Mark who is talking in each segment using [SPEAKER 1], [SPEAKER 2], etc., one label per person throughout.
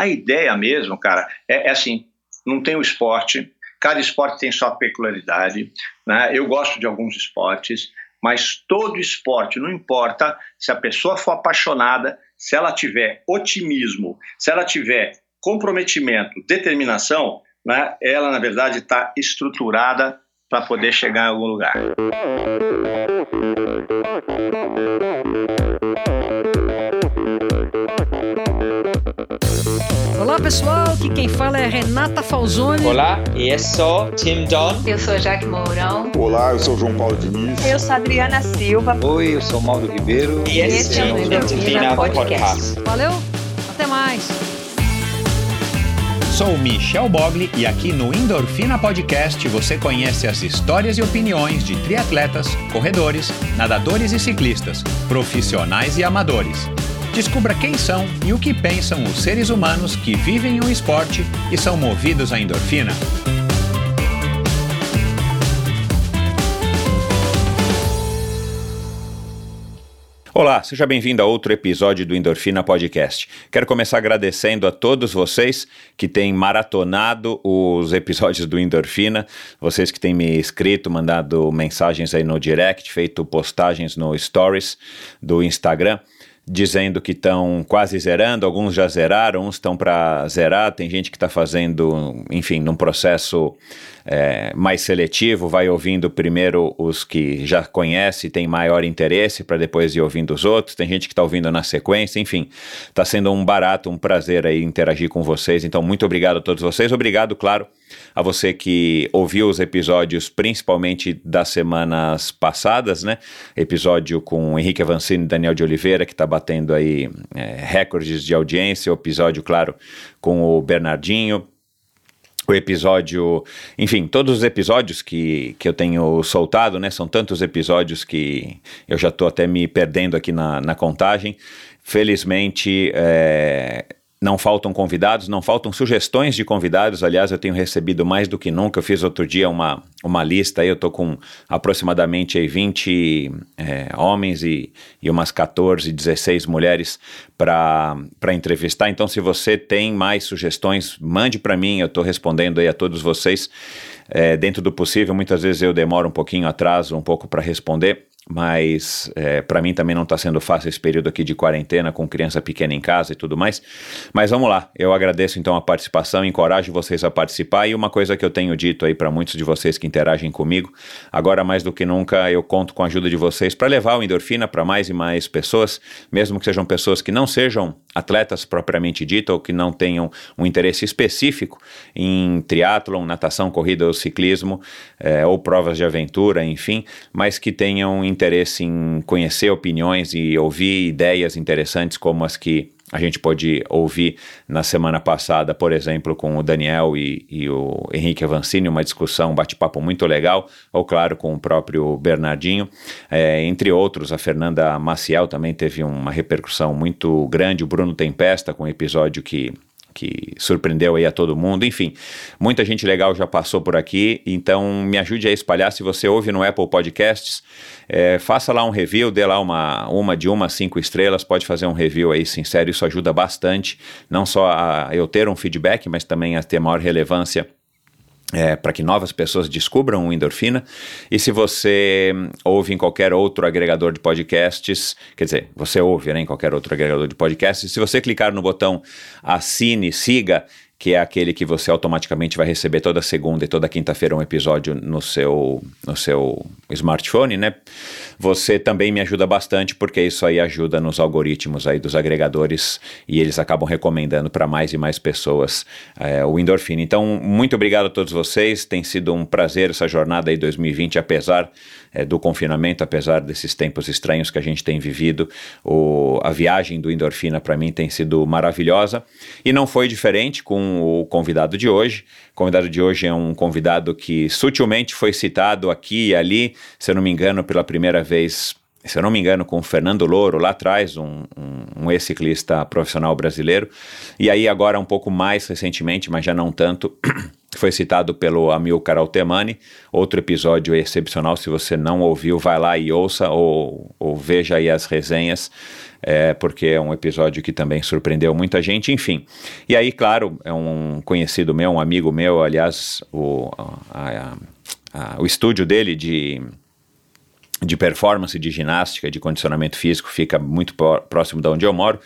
[SPEAKER 1] a ideia mesmo, cara, é, é assim: não tem o esporte, cada esporte tem sua peculiaridade. Né? Eu gosto de alguns esportes, mas todo esporte, não importa se a pessoa for apaixonada, se ela tiver otimismo, se ela tiver comprometimento, determinação, né, ela na verdade está estruturada para poder chegar em algum lugar.
[SPEAKER 2] Olá pessoal, aqui quem fala é Renata Falzoni.
[SPEAKER 3] Olá, eu sou Tim Don.
[SPEAKER 4] Eu sou Jaque Mourão.
[SPEAKER 5] Olá, eu sou João Paulo Diniz.
[SPEAKER 6] Eu sou Adriana Silva.
[SPEAKER 7] Oi, eu sou Mauro Ribeiro.
[SPEAKER 4] E esse, esse é o Endorfina Podcast. Podcast.
[SPEAKER 2] Valeu, até mais.
[SPEAKER 8] Sou Michel Bogli e aqui no Endorfina Podcast você conhece as histórias e opiniões de triatletas, corredores, nadadores e ciclistas, profissionais e amadores. Descubra quem são e o que pensam os seres humanos que vivem o esporte e são movidos à endorfina. Olá, seja bem-vindo a outro episódio do Endorfina Podcast. Quero começar agradecendo a todos vocês que têm maratonado os episódios do Endorfina, vocês que têm me escrito, mandado mensagens aí no direct, feito postagens no Stories do Instagram dizendo que estão quase zerando, alguns já zeraram, uns estão para zerar, tem gente que está fazendo, enfim, num processo é, mais seletivo, vai ouvindo primeiro os que já conhece e tem maior interesse para depois ir ouvindo os outros. Tem gente que está ouvindo na sequência, enfim, está sendo um barato, um prazer aí interagir com vocês. Então, muito obrigado a todos vocês. Obrigado, claro, a você que ouviu os episódios, principalmente das semanas passadas, né? Episódio com Henrique Avancini e Daniel de Oliveira, que está batendo aí é, recordes de audiência. O episódio, claro, com o Bernardinho o episódio, enfim, todos os episódios que, que eu tenho soltado, né? São tantos episódios que eu já estou até me perdendo aqui na, na contagem. Felizmente, é, não faltam convidados, não faltam sugestões de convidados. Aliás, eu tenho recebido mais do que nunca. Eu fiz outro dia uma, uma lista eu estou com aproximadamente aí 20 é, homens e, e umas 14, 16 mulheres para entrevistar. Então, se você tem mais sugestões, mande para mim, eu estou respondendo aí a todos vocês. É, dentro do possível, muitas vezes eu demoro um pouquinho atraso, um pouco para responder mas é, para mim também não está sendo fácil esse período aqui de quarentena com criança pequena em casa e tudo mais. Mas vamos lá, eu agradeço então a participação, encorajo vocês a participar e uma coisa que eu tenho dito aí para muitos de vocês que interagem comigo, agora mais do que nunca eu conto com a ajuda de vocês para levar o endorfina para mais e mais pessoas, mesmo que sejam pessoas que não sejam atletas propriamente dito ou que não tenham um interesse específico em triatlon, natação, corrida ou ciclismo, é, ou provas de aventura, enfim, mas que tenham interesse em conhecer opiniões e ouvir ideias interessantes como as que a gente pode ouvir na semana passada, por exemplo, com o Daniel e, e o Henrique Avancini, uma discussão, um bate-papo muito legal, ou claro, com o próprio Bernardinho. É, entre outros, a Fernanda Maciel também teve uma repercussão muito grande, o Bruno Tempesta, com um episódio que que surpreendeu aí a todo mundo. Enfim, muita gente legal já passou por aqui, então me ajude a espalhar. Se você ouve no Apple Podcasts, é, faça lá um review, dê lá uma, uma de uma cinco estrelas, pode fazer um review aí sincero, isso ajuda bastante, não só a eu ter um feedback, mas também a ter maior relevância é, para que novas pessoas descubram o endorfina. E se você ouve em qualquer outro agregador de podcasts, quer dizer, você ouve né, em qualquer outro agregador de podcasts, se você clicar no botão assine, siga, que é aquele que você automaticamente vai receber toda segunda e toda quinta-feira um episódio no seu, no seu smartphone, né? Você também me ajuda bastante porque isso aí ajuda nos algoritmos aí dos agregadores e eles acabam recomendando para mais e mais pessoas é, o endorfina. Então, muito obrigado a todos vocês. Tem sido um prazer essa jornada aí 2020, apesar é, do confinamento, apesar desses tempos estranhos que a gente tem vivido. O, a viagem do endorfina para mim tem sido maravilhosa e não foi diferente com o convidado de hoje. O convidado de hoje é um convidado que sutilmente foi citado aqui e ali, se eu não me engano, pela primeira vez se eu não me engano, com o Fernando Louro, lá atrás, um, um, um ex-ciclista profissional brasileiro. E aí, agora, um pouco mais recentemente, mas já não tanto, foi citado pelo Amilcar Altemani. Outro episódio excepcional, se você não ouviu, vai lá e ouça ou, ou veja aí as resenhas, é, porque é um episódio que também surpreendeu muita gente, enfim. E aí, claro, é um conhecido meu, um amigo meu, aliás, o, a, a, a, o estúdio dele de de performance, de ginástica, de condicionamento físico, fica muito próximo de onde eu moro.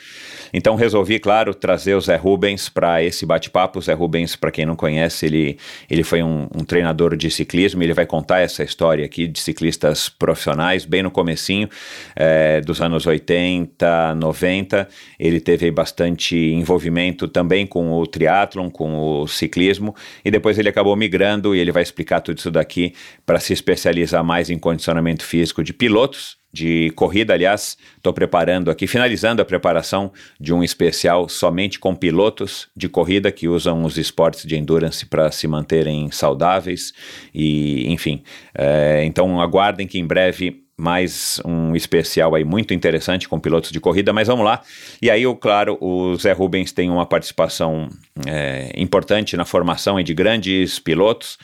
[SPEAKER 8] Então resolvi, claro, trazer o Zé Rubens para esse bate-papo. O Zé Rubens, para quem não conhece, ele, ele foi um, um, treinador de ciclismo. Ele vai contar essa história aqui de ciclistas profissionais, bem no comecinho é, dos anos 80, 90. Ele teve bastante envolvimento também com o triatlon, com o ciclismo, e depois ele acabou migrando e ele vai explicar tudo isso daqui para se especializar mais em condicionamento físico de pilotos de corrida, aliás, estou preparando aqui, finalizando a preparação de um especial somente com pilotos de corrida que usam os esportes de endurance para se manterem saudáveis e, enfim, é, então aguardem que em breve mais um especial aí muito interessante com pilotos de corrida, mas vamos lá. E aí, claro, o Zé Rubens tem uma participação é, importante na formação de grandes pilotos.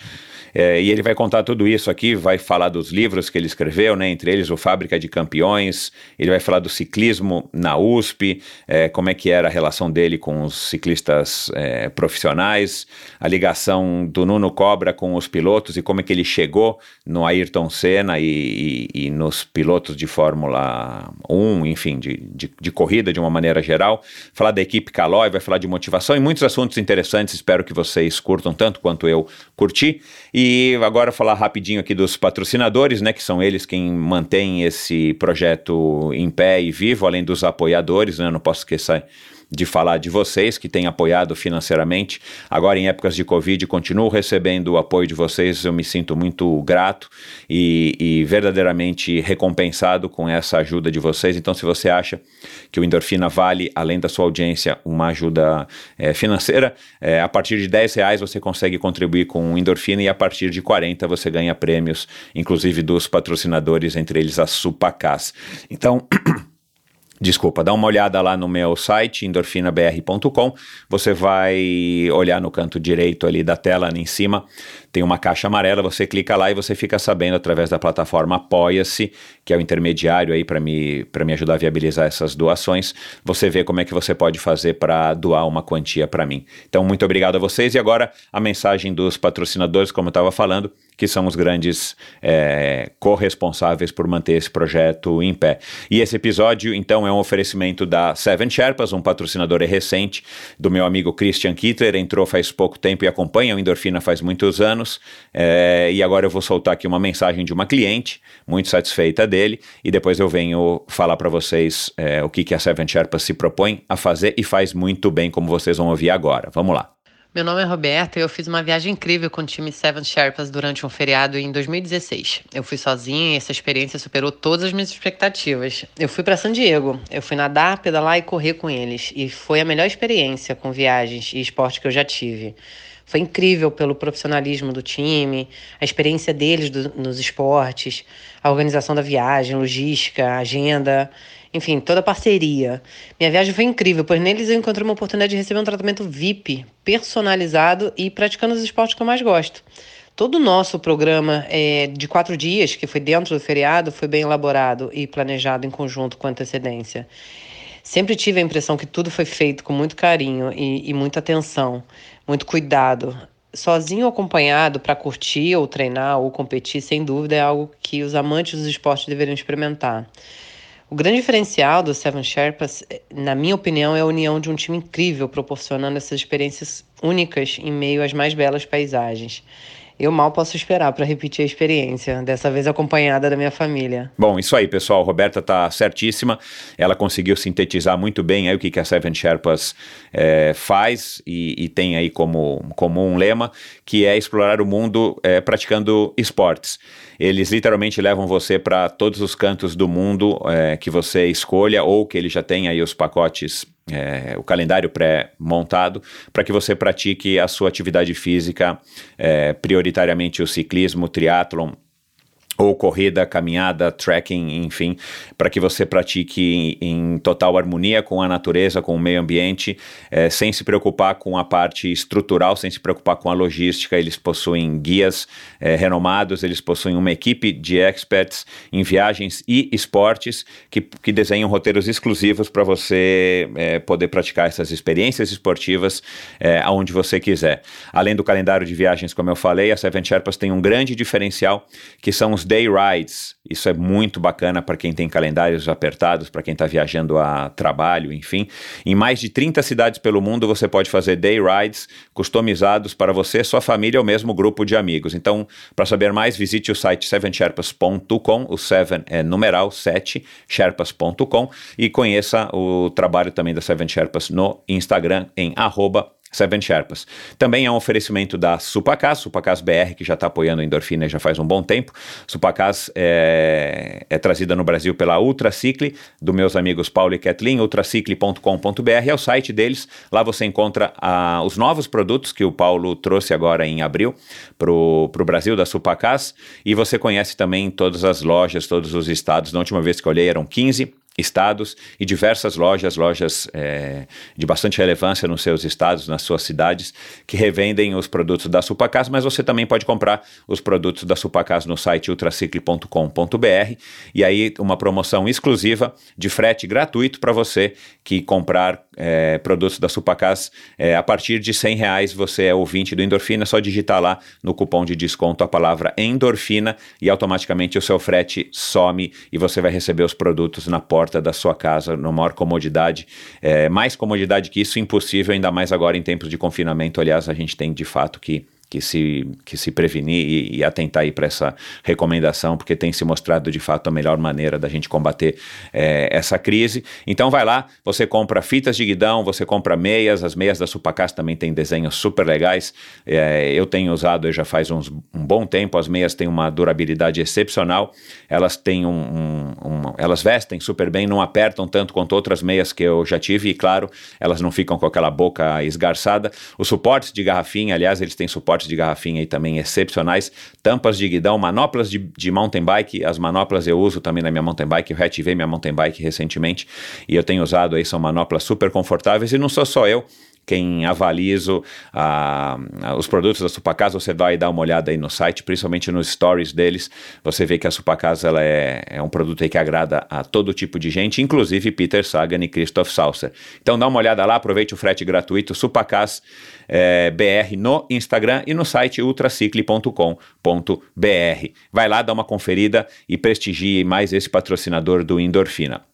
[SPEAKER 8] É, e ele vai contar tudo isso aqui, vai falar dos livros que ele escreveu, né, entre eles o Fábrica de Campeões, ele vai falar do ciclismo na USP, é, como é que era a relação dele com os ciclistas é, profissionais, a ligação do Nuno Cobra com os pilotos e como é que ele chegou no Ayrton Senna e, e, e nos pilotos de Fórmula 1, enfim, de, de, de, corrida de uma maneira geral, falar da equipe Calói, vai falar de motivação e muitos assuntos interessantes, espero que vocês curtam tanto quanto eu curti. Agora falar rapidinho aqui dos patrocinadores, né, que são eles quem mantém esse projeto em pé e vivo, além dos apoiadores, né, não posso esquecer de falar de vocês que têm apoiado financeiramente. Agora, em épocas de Covid, continuo recebendo o apoio de vocês. Eu me sinto muito grato e, e verdadeiramente recompensado com essa ajuda de vocês. Então, se você acha que o Endorfina vale, além da sua audiência, uma ajuda é, financeira, é, a partir de 10 reais você consegue contribuir com o Endorfina e a partir de 40 você ganha prêmios, inclusive dos patrocinadores, entre eles a Supacas. Então. Desculpa, dá uma olhada lá no meu site, endorfinabr.com. Você vai olhar no canto direito ali da tela, ali em cima, tem uma caixa amarela, você clica lá e você fica sabendo através da plataforma Apoia-se, que é o intermediário aí para me, me ajudar a viabilizar essas doações. Você vê como é que você pode fazer para doar uma quantia para mim. Então, muito obrigado a vocês. E agora, a mensagem dos patrocinadores, como eu estava falando, que são os grandes é, corresponsáveis por manter esse projeto em pé. E esse episódio, então, é um oferecimento da Seven Sherpas, um patrocinador recente do meu amigo Christian Kittler, entrou faz pouco tempo e acompanha o Endorfina faz muitos anos. É, e agora eu vou soltar aqui uma mensagem de uma cliente, muito satisfeita dele, e depois eu venho falar para vocês é, o que, que a Seven Sherpas se propõe a fazer e faz muito bem, como vocês vão ouvir agora. Vamos lá.
[SPEAKER 6] Meu nome é Roberta e eu fiz uma viagem incrível com o time Seven Sherpas durante um feriado em 2016. Eu fui sozinha e essa experiência superou todas as minhas expectativas. Eu fui para San Diego, eu fui nadar, pedalar e correr com eles e foi a melhor experiência com viagens e esporte que eu já tive. Foi incrível pelo profissionalismo do time, a experiência deles do, nos esportes, a organização da viagem, logística, agenda enfim, toda a parceria. Minha viagem foi incrível, pois neles eu encontrei uma oportunidade de receber um tratamento VIP, personalizado e praticando os esportes que eu mais gosto. Todo o nosso programa é, de quatro dias, que foi dentro do feriado, foi bem elaborado e planejado em conjunto com antecedência. Sempre tive a impressão que tudo foi feito com muito carinho e, e muita atenção, muito cuidado. Sozinho ou acompanhado para curtir ou treinar ou competir, sem dúvida, é algo que os amantes dos esportes deveriam experimentar. O grande diferencial do Seven Sherpas, na minha opinião, é a união de um time incrível, proporcionando essas experiências únicas em meio às mais belas paisagens. Eu mal posso esperar para repetir a experiência, dessa vez acompanhada da minha família.
[SPEAKER 8] Bom, isso aí, pessoal. Roberta tá certíssima. Ela conseguiu sintetizar muito bem aí o que, que a Seven Sherpas é, faz e, e, tem aí como, como um lema, que é explorar o mundo é, praticando esportes. Eles literalmente levam você para todos os cantos do mundo é, que você escolha ou que ele já tem aí os pacotes é, o calendário pré-montado para que você pratique a sua atividade física, é, prioritariamente o ciclismo, o triatlon, ou corrida, caminhada, trekking, enfim, para que você pratique em, em, total harmonia com a natureza, com o meio ambiente, é, sem se preocupar com a parte estrutural, sem se preocupar com a logística. Eles possuem guias é, renomados, eles possuem uma equipe de experts em viagens e esportes que, que desenham roteiros exclusivos para você é, poder praticar essas experiências esportivas aonde você quiser. Além do calendário de viagens, como eu falei, a Seven Sherpas tem um grande diferencial que são os day rides. Isso é muito bacana para quem tem calendários apertados, para quem está viajando a trabalho, enfim. Em mais de 30 cidades pelo mundo você pode fazer day rides customizados para você, sua família ou mesmo grupo de amigos. Então, para saber mais, visite o site sevensherpas.com, o 7 é numeral 7, sherpas.com e conheça o trabalho também da Seven Sherpas no Instagram em Seven Sherpas. Também é um oferecimento da Supacas, Supacas BR, que já está apoiando a endorfina já faz um bom tempo. Supacas é, é trazida no Brasil pela Ultracicle, do meus amigos Paulo e Kathleen, ultracicle.com.br é o site deles. Lá você encontra ah, os novos produtos que o Paulo trouxe agora em abril para o Brasil, da Supacas. E você conhece também todas as lojas, todos os estados. Na última vez que eu olhei eram 15 estados e diversas lojas, lojas é, de bastante relevância nos seus estados, nas suas cidades, que revendem os produtos da Supacas, mas você também pode comprar os produtos da Supacas no site ultracicle.com.br e aí uma promoção exclusiva de frete gratuito para você que comprar é, produtos da Supacas é, a partir de 100 reais, você é ouvinte do Endorfina, é só digitar lá no cupom de desconto a palavra endorfina e automaticamente o seu frete some e você vai receber os produtos na porta da sua casa, na maior comodidade. É, mais comodidade que isso, impossível, ainda mais agora em tempos de confinamento. Aliás, a gente tem de fato que que se, que se prevenir e, e atentar aí para essa recomendação, porque tem se mostrado de fato a melhor maneira da gente combater é, essa crise. Então vai lá, você compra fitas de guidão, você compra meias, as meias da Supacas também tem desenhos super legais. É, eu tenho usado já faz uns, um bom tempo, as meias têm uma durabilidade excepcional, elas têm um, um, um, elas vestem super bem, não apertam tanto quanto outras meias que eu já tive, e claro, elas não ficam com aquela boca esgarçada. Os suportes de garrafinha, aliás, eles têm suporte de garrafinha aí também excepcionais, tampas de guidão, manoplas de, de mountain bike, as manoplas eu uso também na minha mountain bike, eu reativei minha mountain bike recentemente. E eu tenho usado aí, são manoplas super confortáveis. E não sou só eu, quem avalizo a, a, os produtos da Supacasa, você vai dar uma olhada aí no site, principalmente nos stories deles, você vê que a Supacasa ela é, é um produto que agrada a todo tipo de gente, inclusive Peter Sagan e Christoph Saucer. Então dá uma olhada lá, aproveite o frete gratuito Supacas é, BR no Instagram e no site ultracicle.com.br. Vai lá, dá uma conferida e prestigie mais esse patrocinador do Endorfina.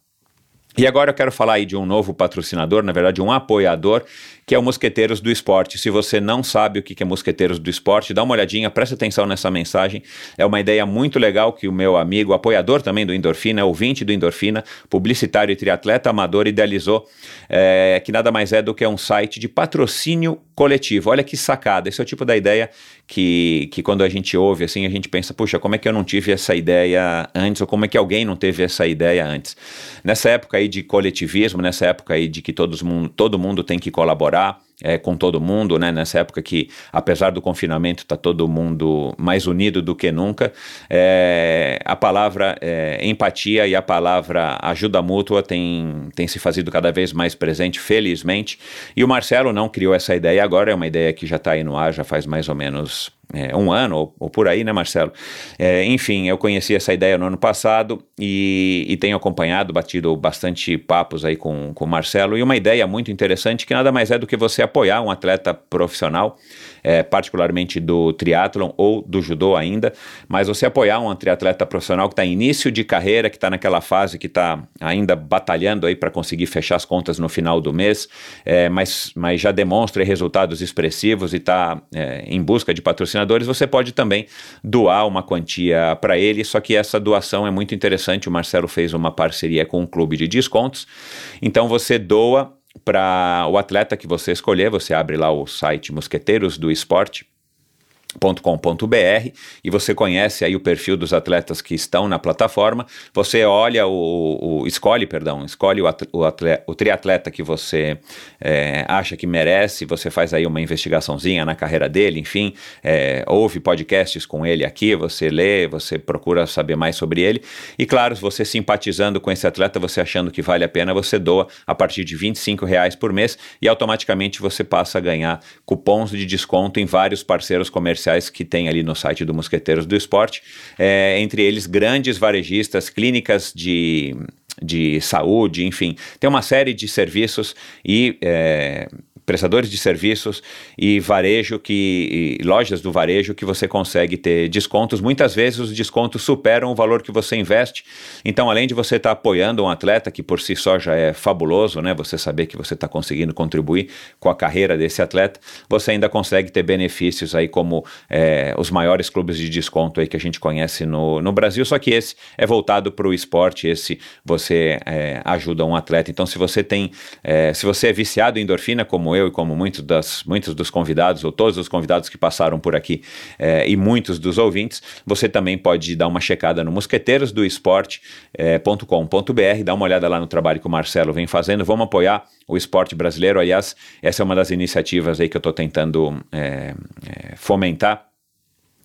[SPEAKER 8] E agora eu quero falar aí de um novo patrocinador, na verdade um apoiador, que é o Mosqueteiros do Esporte. Se você não sabe o que é Mosqueteiros do Esporte, dá uma olhadinha, presta atenção nessa mensagem. É uma ideia muito legal que o meu amigo, apoiador também do Endorfina, ouvinte do Endorfina, publicitário e triatleta amador, idealizou, é, que nada mais é do que um site de patrocínio coletivo. Olha que sacada, esse é o tipo da ideia que, que quando a gente ouve assim, a gente pensa, puxa, como é que eu não tive essa ideia antes, ou como é que alguém não teve essa ideia antes. Nessa época aí de coletivismo, nessa época aí de que todos, todo mundo tem que colaborar, é, com todo mundo, né? Nessa época que, apesar do confinamento, está todo mundo mais unido do que nunca. É, a palavra é, empatia e a palavra ajuda mútua tem, tem se fazido cada vez mais presente, felizmente. E o Marcelo não criou essa ideia agora, é uma ideia que já está aí no ar já faz mais ou menos é, um ano ou, ou, por aí, né, Marcelo? É, enfim, eu conheci essa ideia no ano passado e, e, tenho acompanhado, batido bastante papos aí com, com o Marcelo. E uma ideia muito interessante que nada mais é do que você apoiar um atleta profissional é, particularmente do triatlon ou do judô ainda, mas você apoiar um triatleta profissional que está início de carreira, que está naquela fase que está ainda batalhando aí para conseguir fechar as contas no final do mês, é, mas, mas já demonstra resultados expressivos e está é, em busca de patrocinadores, você pode também doar uma quantia para ele, só que essa doação é muito interessante, o Marcelo fez uma parceria com um clube de descontos, então você doa para o atleta que você escolher, você abre lá o site Mosqueteiros do Esporte com.br e você conhece aí o perfil dos atletas que estão na plataforma. Você olha o, o escolhe, perdão, escolhe o, atleta, o, atleta, o triatleta que você é, acha que merece. Você faz aí uma investigaçãozinha na carreira dele, enfim, é, ouve podcasts com ele aqui, você lê, você procura saber mais sobre ele. E claro, você simpatizando com esse atleta, você achando que vale a pena, você doa a partir de 25 reais por mês e automaticamente você passa a ganhar cupons de desconto em vários parceiros comerciais comerciais que tem ali no site do Mosqueteiros do Esporte, é, entre eles grandes varejistas, clínicas de de saúde, enfim, tem uma série de serviços e é, prestadores de serviços e varejo que e lojas do varejo que você consegue ter descontos. Muitas vezes os descontos superam o valor que você investe. Então, além de você estar tá apoiando um atleta que por si só já é fabuloso, né? Você saber que você está conseguindo contribuir com a carreira desse atleta, você ainda consegue ter benefícios aí como é, os maiores clubes de desconto aí que a gente conhece no, no Brasil. Só que esse é voltado para o esporte. Esse você é, ajuda um atleta. Então, se você tem, é, se você é viciado em endorfina como eu e como muitos, das, muitos dos convidados, ou todos os convidados que passaram por aqui, eh, e muitos dos ouvintes, você também pode dar uma checada no mosqueteirosdoesporte.com.br, eh, dá uma olhada lá no trabalho que o Marcelo vem fazendo. Vamos apoiar o esporte brasileiro. Aliás, essa é uma das iniciativas aí que eu estou tentando eh, fomentar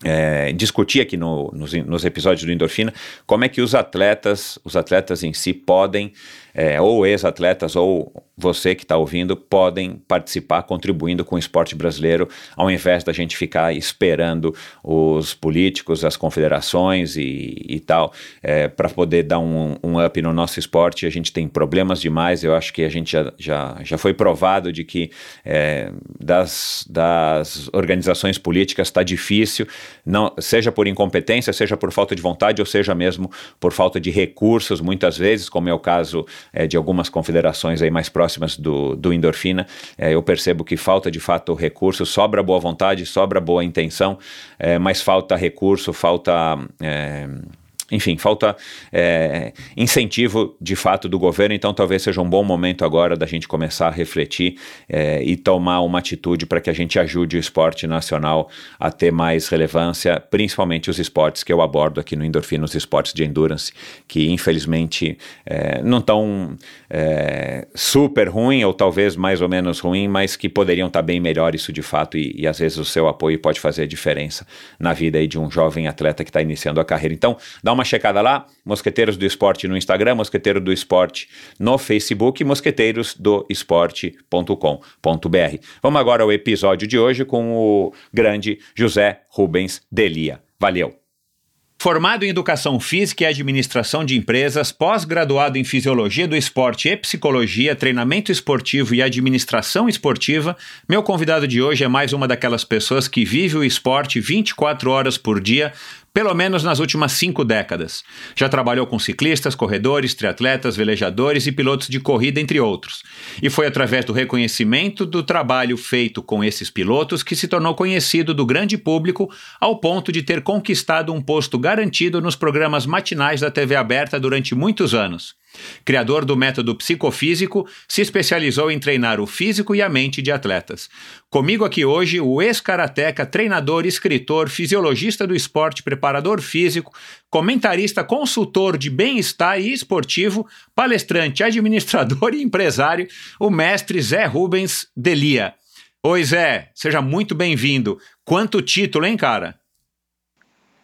[SPEAKER 8] é, discutir aqui no, nos, nos, episódios do Endorfina como é que os atletas, os atletas em si podem, é, ou ex-atletas, ou você que está ouvindo, podem participar contribuindo com o esporte brasileiro, ao invés da gente ficar esperando os políticos, as confederações e, e tal, é, para poder dar um, um, up no nosso esporte. A gente tem problemas demais, eu acho que a gente já, já, já foi provado de que é, das, das organizações políticas está difícil não, seja por incompetência, seja por falta de vontade, ou seja mesmo por falta de recursos, muitas vezes, como é o caso é, de algumas confederações aí mais próximas do, do endorfina, é, eu percebo que falta de fato recurso, sobra boa vontade, sobra boa intenção, é, mas falta recurso, falta é, enfim, falta é, incentivo de fato do governo, então talvez seja um bom momento agora da gente começar a refletir é, e tomar uma atitude para que a gente ajude o esporte nacional a ter mais relevância, principalmente os esportes que eu abordo aqui no Endorfina, os esportes de endurance, que infelizmente é, não estão é, super ruim ou talvez mais ou menos ruim, mas que poderiam estar tá bem melhor isso de fato e, e às vezes o seu apoio pode fazer a diferença na vida aí de um jovem atleta que está iniciando a carreira. Então, dá uma uma checada lá, Mosqueteiros do Esporte no Instagram, Mosqueteiro do Esporte no Facebook, mosqueteirosdoesporte.com.br. Vamos agora ao episódio de hoje com o grande José Rubens Delia. Valeu! Formado em Educação Física e Administração de Empresas, pós-graduado em Fisiologia do Esporte e Psicologia, Treinamento Esportivo e Administração Esportiva, meu convidado de hoje é mais uma daquelas pessoas que vive o esporte 24 horas por dia, pelo menos nas últimas cinco décadas. Já trabalhou com ciclistas, corredores, triatletas, velejadores e pilotos de corrida, entre outros. E foi através do reconhecimento do trabalho feito com esses pilotos que se tornou conhecido do grande público ao ponto de ter conquistado um posto garantido nos programas matinais da TV aberta durante muitos anos. Criador do método psicofísico, se especializou em treinar o físico e a mente de atletas. Comigo aqui hoje o ex-karateca, treinador, escritor, fisiologista do esporte, preparador físico, comentarista, consultor de bem-estar e esportivo, palestrante, administrador e empresário, o mestre Zé Rubens Delia. Oi, Zé, seja muito bem-vindo. Quanto título, hein, cara?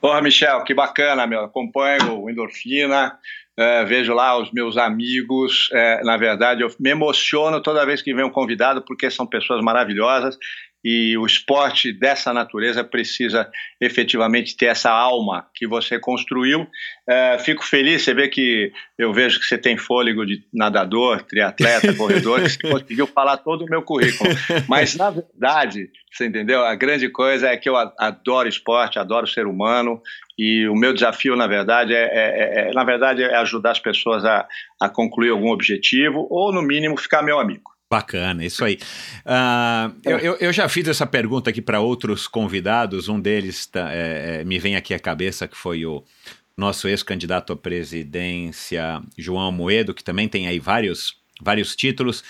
[SPEAKER 1] Porra, Michel, que bacana, meu. Acompanho o Endorfina, é, vejo lá os meus amigos. É, na verdade, eu me emociono toda vez que vem um convidado, porque são pessoas maravilhosas e o esporte dessa natureza precisa efetivamente ter essa alma que você construiu. É, fico feliz, você vê que eu vejo que você tem fôlego de nadador, triatleta, corredor, que você conseguiu falar todo o meu currículo. Mas, na verdade, você entendeu? A grande coisa é que eu adoro esporte, adoro ser humano e o meu desafio, na verdade, é, é, é, na verdade, é ajudar as pessoas a, a concluir algum objetivo ou, no mínimo, ficar meu amigo.
[SPEAKER 8] Bacana, isso aí. Uh, eu, eu, eu, já fiz essa pergunta aqui para outros convidados. Um deles tá, é, é, me vem aqui à cabeça, que foi o nosso ex-candidato à presidência, João Moedo, que também tem aí vários, vários títulos.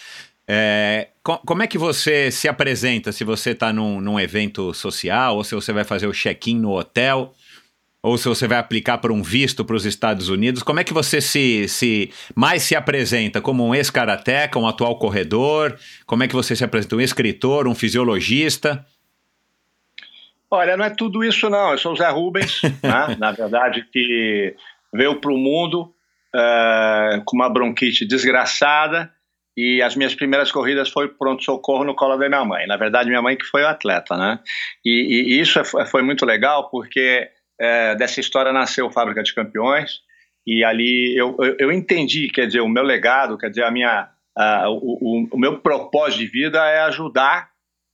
[SPEAKER 8] É, co como é que você se apresenta se você está num, num evento social ou se você vai fazer o check-in no hotel? Ou se você vai aplicar para um visto para os Estados Unidos, como é que você se, se mais se apresenta? Como um ex-karateca, um atual corredor? Como é que você se apresenta? Um escritor, um fisiologista?
[SPEAKER 1] Olha, não é tudo isso não. Eu sou o Zé Rubens, né? na verdade, que veio para o mundo uh, com uma bronquite desgraçada e as minhas primeiras corridas foi pronto-socorro no colo da minha mãe. Na verdade, minha mãe que foi o atleta, né? E, e isso é, foi muito legal porque é, dessa história nasceu Fábrica de Campeões e ali eu, eu, eu, entendi, quer dizer, o meu legado, quer dizer, a minha, a, o, o, meu propósito de vida é ajudar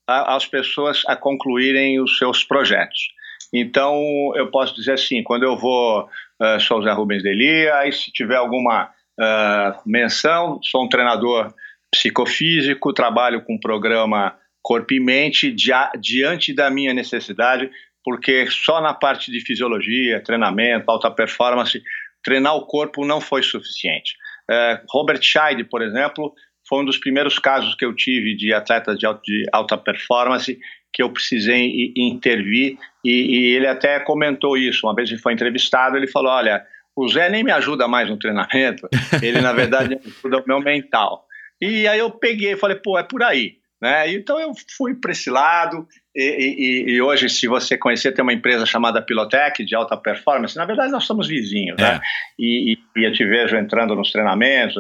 [SPEAKER 1] a, as pessoas a concluírem os seus projetos. Então, eu posso dizer assim, quando eu vou, uh, sou o Zé Rubens Deli, aí se tiver alguma uh, menção, sou um treinador psicofísico, trabalho com o programa Corpo e Mente, dia, diante da minha necessidade, porque só na parte de fisiologia, treinamento, alta performance, treinar o corpo não foi suficiente. É, Robert Scheid, por exemplo, foi um dos primeiros casos que eu tive de atletas de, alta, performance que eu precisei intervir e, e, ele até comentou isso. Uma vez ele foi entrevistado, ele falou: Olha, o Zé nem me ajuda mais no treinamento, ele na verdade ajuda o meu mental. E aí eu peguei e falei: Pô, é por aí. Né? Então eu fui para esse lado e, e, e, hoje, se você conhecer, tem uma empresa chamada Pilotec de alta performance. Na verdade, nós somos vizinhos, né? é. né? E, e, eu te vejo entrando nos treinamentos,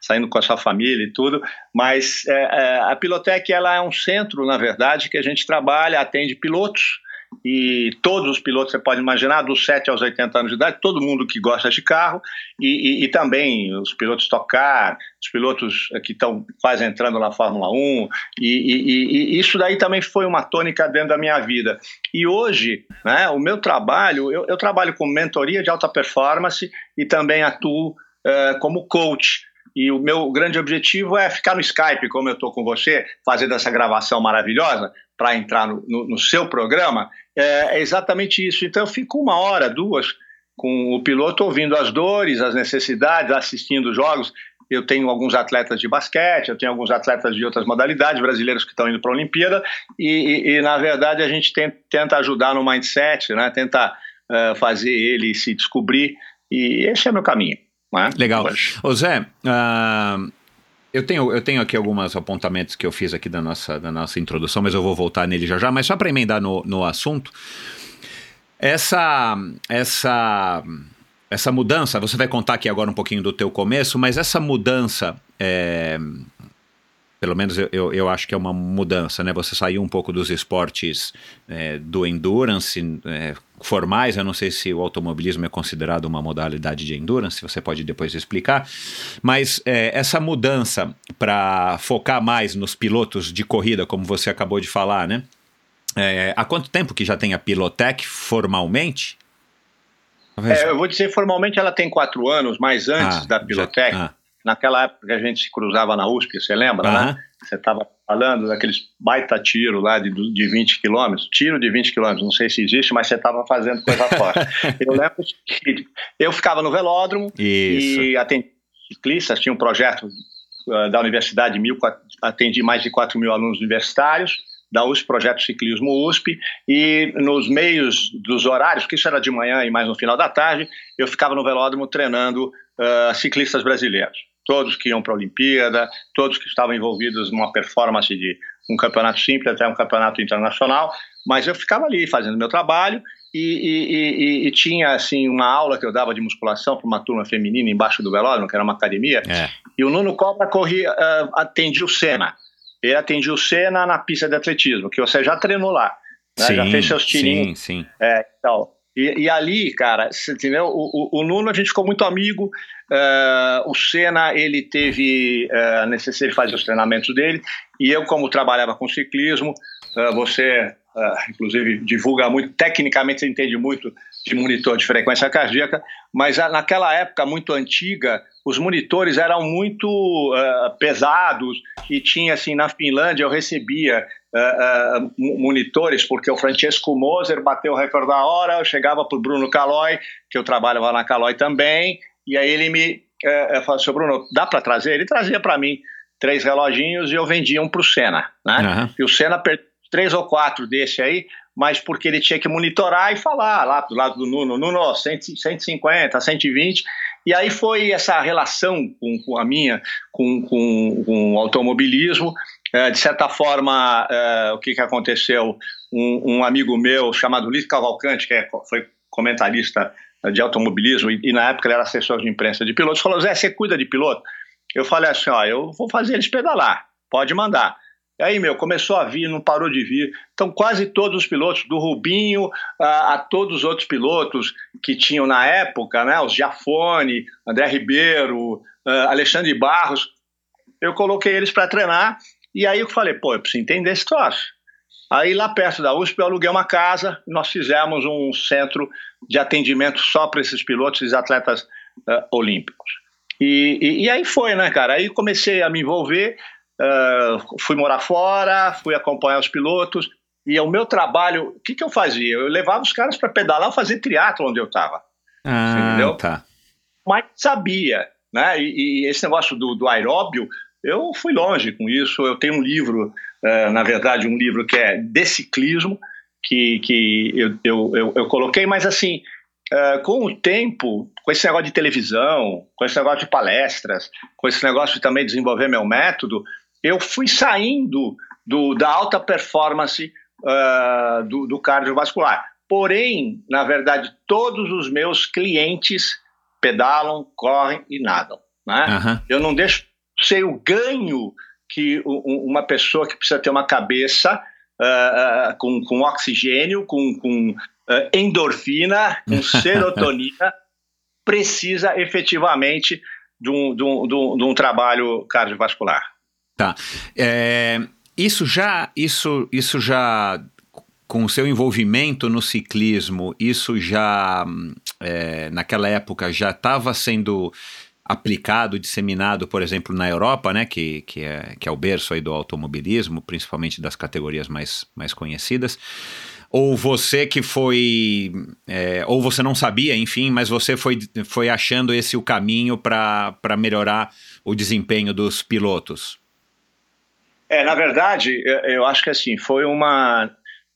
[SPEAKER 1] saindo com a sua família e tudo. Mas é, é, a Pilotec ela é um centro, na verdade, que a gente trabalha, atende pilotos e todos os pilotos, você pode imaginar, dos 7 aos 80 anos de idade, todo mundo que gosta de carro, e, e, e também os pilotos tocar, os pilotos que estão quase entrando na Fórmula 1, e, e, isso daí também foi uma tônica dentro da minha vida. E hoje, né, o meu trabalho, eu, eu trabalho com mentoria de alta performance e também atuo uh, como coach. E o meu grande objetivo é ficar no Skype, como eu estou com você, fazendo essa gravação maravilhosa, para entrar no, no, no, seu programa, é, é exatamente isso. Então eu fico uma hora, duas, com o piloto ouvindo as dores, as necessidades, assistindo jogos. Eu tenho alguns atletas de basquete, eu tenho alguns atletas de outras modalidades, brasileiros que estão indo para a Olimpíada, e, e, e, na verdade a gente tem, tenta ajudar no mindset, né? tenta uh, fazer ele se descobrir, e esse é meu caminho. Né?
[SPEAKER 8] Legal. Ô Zé, uh, eu tenho, eu tenho aqui alguns apontamentos que eu fiz aqui da nossa, da nossa introdução, mas eu vou voltar nele já já. Mas só para emendar no, no assunto, essa, essa, essa mudança, você vai contar aqui agora um pouquinho do teu começo, mas essa mudança é, pelo menos eu, eu, eu, acho que é uma mudança, né? Você saiu um pouco dos esportes é, do endurance é, formais, eu não sei se o automobilismo é considerado uma modalidade de endurance, você pode depois explicar, mas é, essa mudança para focar mais nos pilotos de corrida, como você acabou de falar, né? É, há quanto tempo que já tem a Pilotec formalmente?
[SPEAKER 1] É, eu vou dizer formalmente ela tem quatro anos, mas antes ah, da Pilotec. Já, ah naquela época que a gente se cruzava na USP, você lembra, uhum. né? Você estava falando daqueles baita tiro lá de, de 20 quilômetros, tiro de 20 quilômetros, não sei se existe, mas você estava fazendo coisa forte. eu lembro que eu ficava no velódromo Isso. e atendi ciclistas, tinha um projeto uh, da universidade, mil, atendi mais de 4 mil alunos universitários, da USP, Projeto Ciclismo USP, e nos meios dos horários, que isso era de manhã e mais no final da tarde, eu ficava no velódromo treinando uh, ciclistas brasileiros todos que iam para a Olimpíada, todos que estavam envolvidos numa performance de um campeonato simples até um campeonato internacional, mas eu ficava ali fazendo meu trabalho e, e, e, e tinha assim uma aula que eu dava de musculação para uma turma feminina embaixo do velódromo, que era uma academia, é. e o Nuno Cobra corria, uh, atendia o Senna. Ele atendia o Senna na pista de atletismo, que você já treinou lá, né?
[SPEAKER 8] sim,
[SPEAKER 1] já
[SPEAKER 8] fez seus tirinhos. Sim, sim.
[SPEAKER 1] É, então, e, e, ali, cara, entendeu? O, o, o, Nuno, a gente ficou muito amigo. Uh, o Senna, ele teve uh, a necessidade de fazer os treinamentos dele. E eu, como trabalhava com ciclismo, uh, você, inclusive, divulga muito, tecnicamente você entende muito de monitor de frequência cardíaca, mas naquela época muito antiga, os monitores eram muito pesados e tinha, assim, na Finlândia eu recebia uh, monitores, porque o Francesco Moser bateu o recorde da hora, eu chegava para o Bruno Calói, que eu trabalhava na Calói também, e aí ele me uh, falou assim, Bruno, dá para trazer? Ele trazia para mim três reloginhos e eu vendia um para o Senna, né? Uhum. E o Senna perdeu três ou quatro desse aí, mas porque ele tinha que monitorar e falar lá do lado do Nuno, Nuno, 150, 120, e aí foi essa relação com, com a minha, com, com, com o automobilismo, de certa forma, é, o que, que aconteceu, um, um, amigo meu chamado Luiz Cavalcante, que é, foi comentarista de automobilismo, e, e, na época ele era assessor de imprensa de pilotos, falou, Zé, você cuida de piloto? Eu falei assim, ó, eu vou fazer eles pedalar, pode mandar. Aí, meu, começou a vir, não parou de vir. Então, quase todos os pilotos, do Rubinho a, a todos os outros pilotos que tinham na época, né, os Giafone, André Ribeiro, uh, Alexandre Barros, eu coloquei eles para treinar. E aí eu falei, pô, eu preciso entender esse troço. Aí, lá perto da USP, eu aluguei uma casa, nós fizemos um centro de atendimento só para esses pilotos e atletas uh, olímpicos. E, e, e aí foi, né, cara? Aí comecei a me envolver Uh, fui morar fora, fui acompanhar os pilotos. E o meu trabalho, o que, que eu fazia? Eu levava os caras para pedalar, fazer triatlo onde eu estava.
[SPEAKER 8] Ah, entendeu? Tá.
[SPEAKER 1] Mas sabia, né? E, e, esse negócio do, do aeróbio, eu fui longe com isso. Eu tenho um livro, uh, na verdade, um livro que é de ciclismo, que, que eu, eu, eu, eu coloquei, mas assim, Uh, com o tempo, com esse negócio de televisão, com esse negócio de palestras, com esse negócio de também desenvolver meu método, eu fui saindo do, da alta performance uh, do, do cardiovascular. Porém, na verdade, todos os meus clientes pedalam, correm e nadam. Né? Uhum. Eu não deixo ser o ganho que uma pessoa que precisa ter uma cabeça uh, uh, com, com oxigênio, com, com uh, endorfina, com serotonina, precisa efetivamente de um, de um, de um, de um trabalho cardiovascular.
[SPEAKER 8] Tá. É, isso já, isso, isso já, com o seu envolvimento no ciclismo, isso já, é, naquela época, já estava sendo aplicado, disseminado, por exemplo, na Europa, né, que, que, é, que é o berço aí do automobilismo, principalmente das categorias mais, mais conhecidas. Ou você que foi. É, ou você não sabia, enfim, mas você foi, foi achando esse o caminho para melhorar o desempenho dos pilotos?
[SPEAKER 1] É, na verdade, eu acho que assim, foi uma,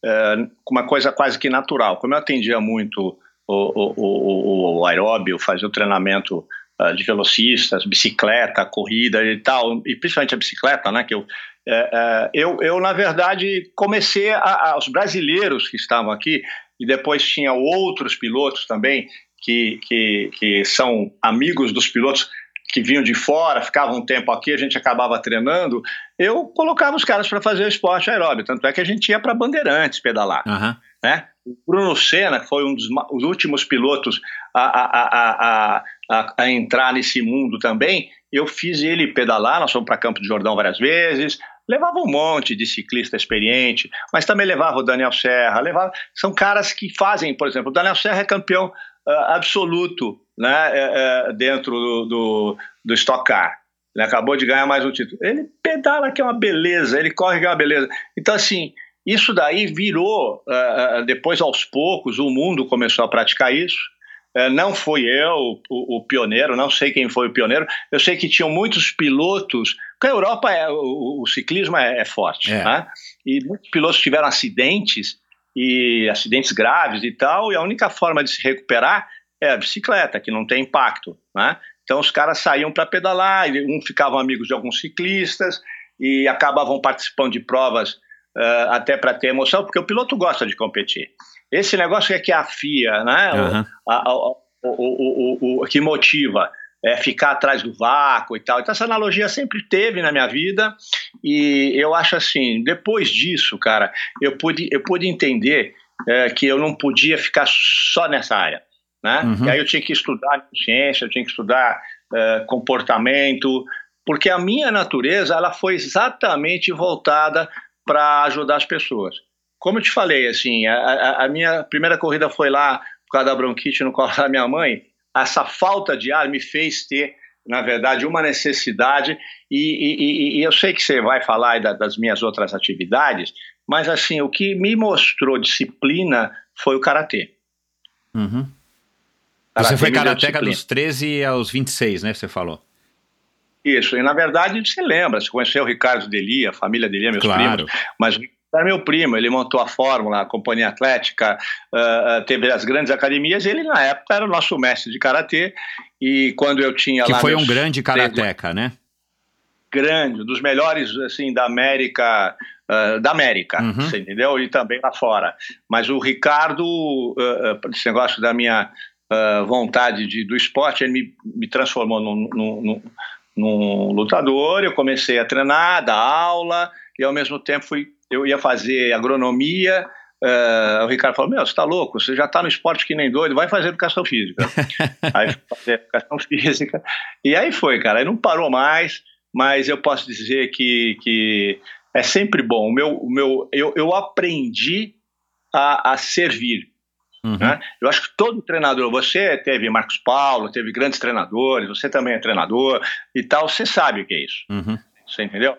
[SPEAKER 1] é, uma coisa quase que natural. Como eu atendia muito o, o, o, o aeróbio, fazia o treinamento uh, de velocistas, bicicleta, corrida e tal, e principalmente a bicicleta, né, que eu, é, é, eu, eu, na verdade, comecei a, a, os brasileiros que estavam aqui, e depois tinha outros pilotos também, que, que, que são amigos dos pilotos, que vinham de fora, ficavam um tempo aqui, a gente acabava treinando, eu colocava os caras para fazer o esporte aeróbio. Tanto é que a gente ia para Bandeirantes pedalar. Uhum. Né? O Bruno Senna, que foi um dos os últimos pilotos a, a, a, a, entrar nesse mundo também, eu fiz ele pedalar, nós fomos para Campo de Jordão várias vezes, levava um monte de ciclista experiente, mas também levava o Daniel Serra, levava, são caras que fazem, por exemplo, o Daniel Serra é campeão uh, absoluto né, é, dentro do, do, do Stock Car. Ele acabou de ganhar mais um título. Ele pedala que é uma beleza, ele corre que é uma beleza. Então, assim, isso daí virou, uh, depois aos poucos, o mundo começou a praticar isso. Uh, não fui eu o, o, pioneiro, não sei quem foi o pioneiro. Eu sei que tinham muitos pilotos, porque a Europa, é, o, o ciclismo é, é forte, é. Né? e muitos pilotos tiveram acidentes, e acidentes graves e tal, e a única forma de se recuperar é a bicicleta, que não tem impacto, né? Então os caras saíam para pedalar, um ficavam amigos de alguns ciclistas e acabavam participando de provas uh, até para ter emoção, porque o piloto gosta de competir. Esse negócio é que a FIA, né? Uhum. O, a, o, o, o, que motiva é ficar atrás do vácuo e tal. Então essa analogia sempre teve na minha vida e eu acho assim, depois disso, cara, eu pude, eu pude entender é, que eu não podia ficar só nessa área. Né? Uhum. E aí eu tinha que estudar ciência, eu tinha que estudar uh, comportamento, porque a minha natureza ela foi exatamente voltada para ajudar as pessoas. Como eu te falei, assim, a, a, minha primeira corrida foi lá por causa da bronquite no colo da minha mãe. Essa falta de ar me fez ter, na verdade, uma necessidade. E, e, e eu sei que você vai falar da, das minhas outras atividades, mas assim, o que me mostrou disciplina foi o karatê.
[SPEAKER 8] Uhum. Você foi karateca dos 13 aos 26, né? Você falou.
[SPEAKER 1] Isso, e na verdade você lembra, você conheceu o Ricardo Deli, a família Deli, meus claro. primos, mas era meu primo, ele montou a Fórmula, a Companhia Atlética, uh, teve as grandes academias, ele na época era o nosso mestre de Karatê, e quando eu tinha
[SPEAKER 8] que
[SPEAKER 1] lá...
[SPEAKER 8] Que foi um grande karateca, né?
[SPEAKER 1] Grande, dos melhores, assim, da América, uh, da América, uhum. você entendeu? E também lá fora. Mas o Ricardo, uh, esse negócio da minha vontade de, do esporte, ele me, me transformou num, num, num lutador, eu comecei a treinar, dar aula, e ao mesmo tempo fui eu ia fazer agronomia. Uh, o Ricardo falou: Meu, você está louco? Você já está no esporte que nem doido, vai fazer educação física. aí fui fazer educação física. E aí foi, cara. Aí não parou mais, mas eu posso dizer que, que é sempre bom. O meu, o meu, eu, eu aprendi a, a servir. Uhum. Né? Eu acho que todo treinador, você teve Marcos Paulo, teve grandes treinadores, você também é treinador e tal, você sabe o que é isso. Uhum. Você entendeu?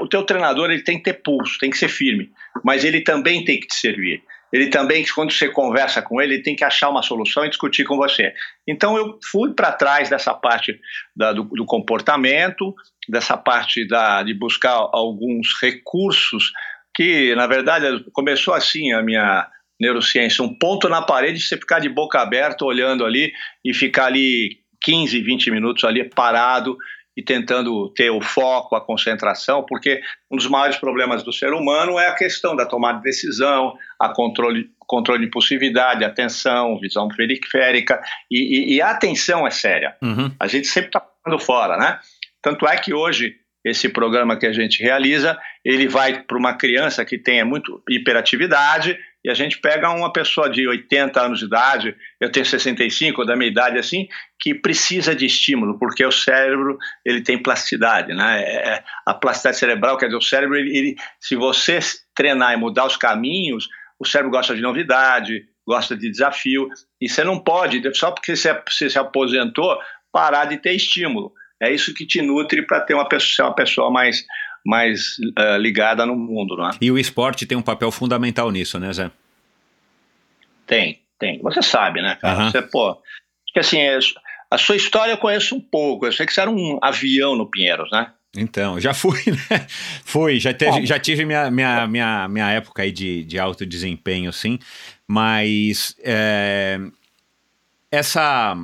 [SPEAKER 1] O teu treinador ele tem que ter pulso, tem que ser firme, mas ele também tem que te servir. Ele também, quando você conversa com ele, ele tem que achar uma solução e discutir com você. Então eu fui para trás dessa parte da, do, do, comportamento, dessa parte da, de buscar alguns recursos que, na verdade, começou assim a minha neurociência, um ponto na parede, você ficar de boca aberta olhando ali e ficar ali 15, 20 minutos ali parado e tentando ter o foco, a concentração, porque um dos maiores problemas do ser humano é a questão da tomada de decisão, a controle, controle de impulsividade, atenção, visão periférica, e, e, e a atenção é séria. Uhum. A gente sempre está ficando fora, né? Tanto é que hoje esse programa que a gente realiza, ele vai para uma criança que tenha muito hiperatividade e a gente pega uma pessoa de 80 anos de idade, eu tenho 65, da minha idade assim, que precisa de estímulo, porque o cérebro ele tem plasticidade, né? É, é a plasticidade cerebral, quer dizer, o cérebro, ele, ele, se você treinar e mudar os caminhos, o cérebro gosta de novidade, gosta de desafio, e você não pode, só porque você, você se aposentou, parar de ter estímulo. É isso que te nutre para ter uma pessoa, uma pessoa mais mais uh, ligada no mundo, não é?
[SPEAKER 8] E o esporte tem um papel fundamental nisso, né, Zé?
[SPEAKER 1] Tem, tem. Você sabe, né, cara? Uhum. Você, pô, que assim, é, a sua história eu conheço um pouco. Eu sei que você era um avião no Pinheiros, né?
[SPEAKER 8] Então, já fui, né? Fui, já, teve, já tive minha, minha, minha, minha época aí de, de alto desempenho, sim, mas é, essa,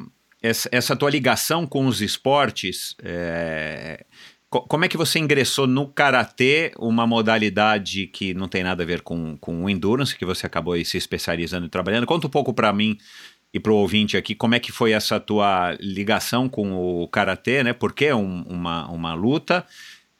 [SPEAKER 8] essa, essa tua ligação com os esportes, é, como é que você ingressou no karatê, uma modalidade que não tem nada a ver com, com o endurance, que você acabou se especializando e trabalhando? Conta um pouco para mim e para o ouvinte aqui como é que foi essa tua ligação com o karatê, né? Por que um, uma, uma luta?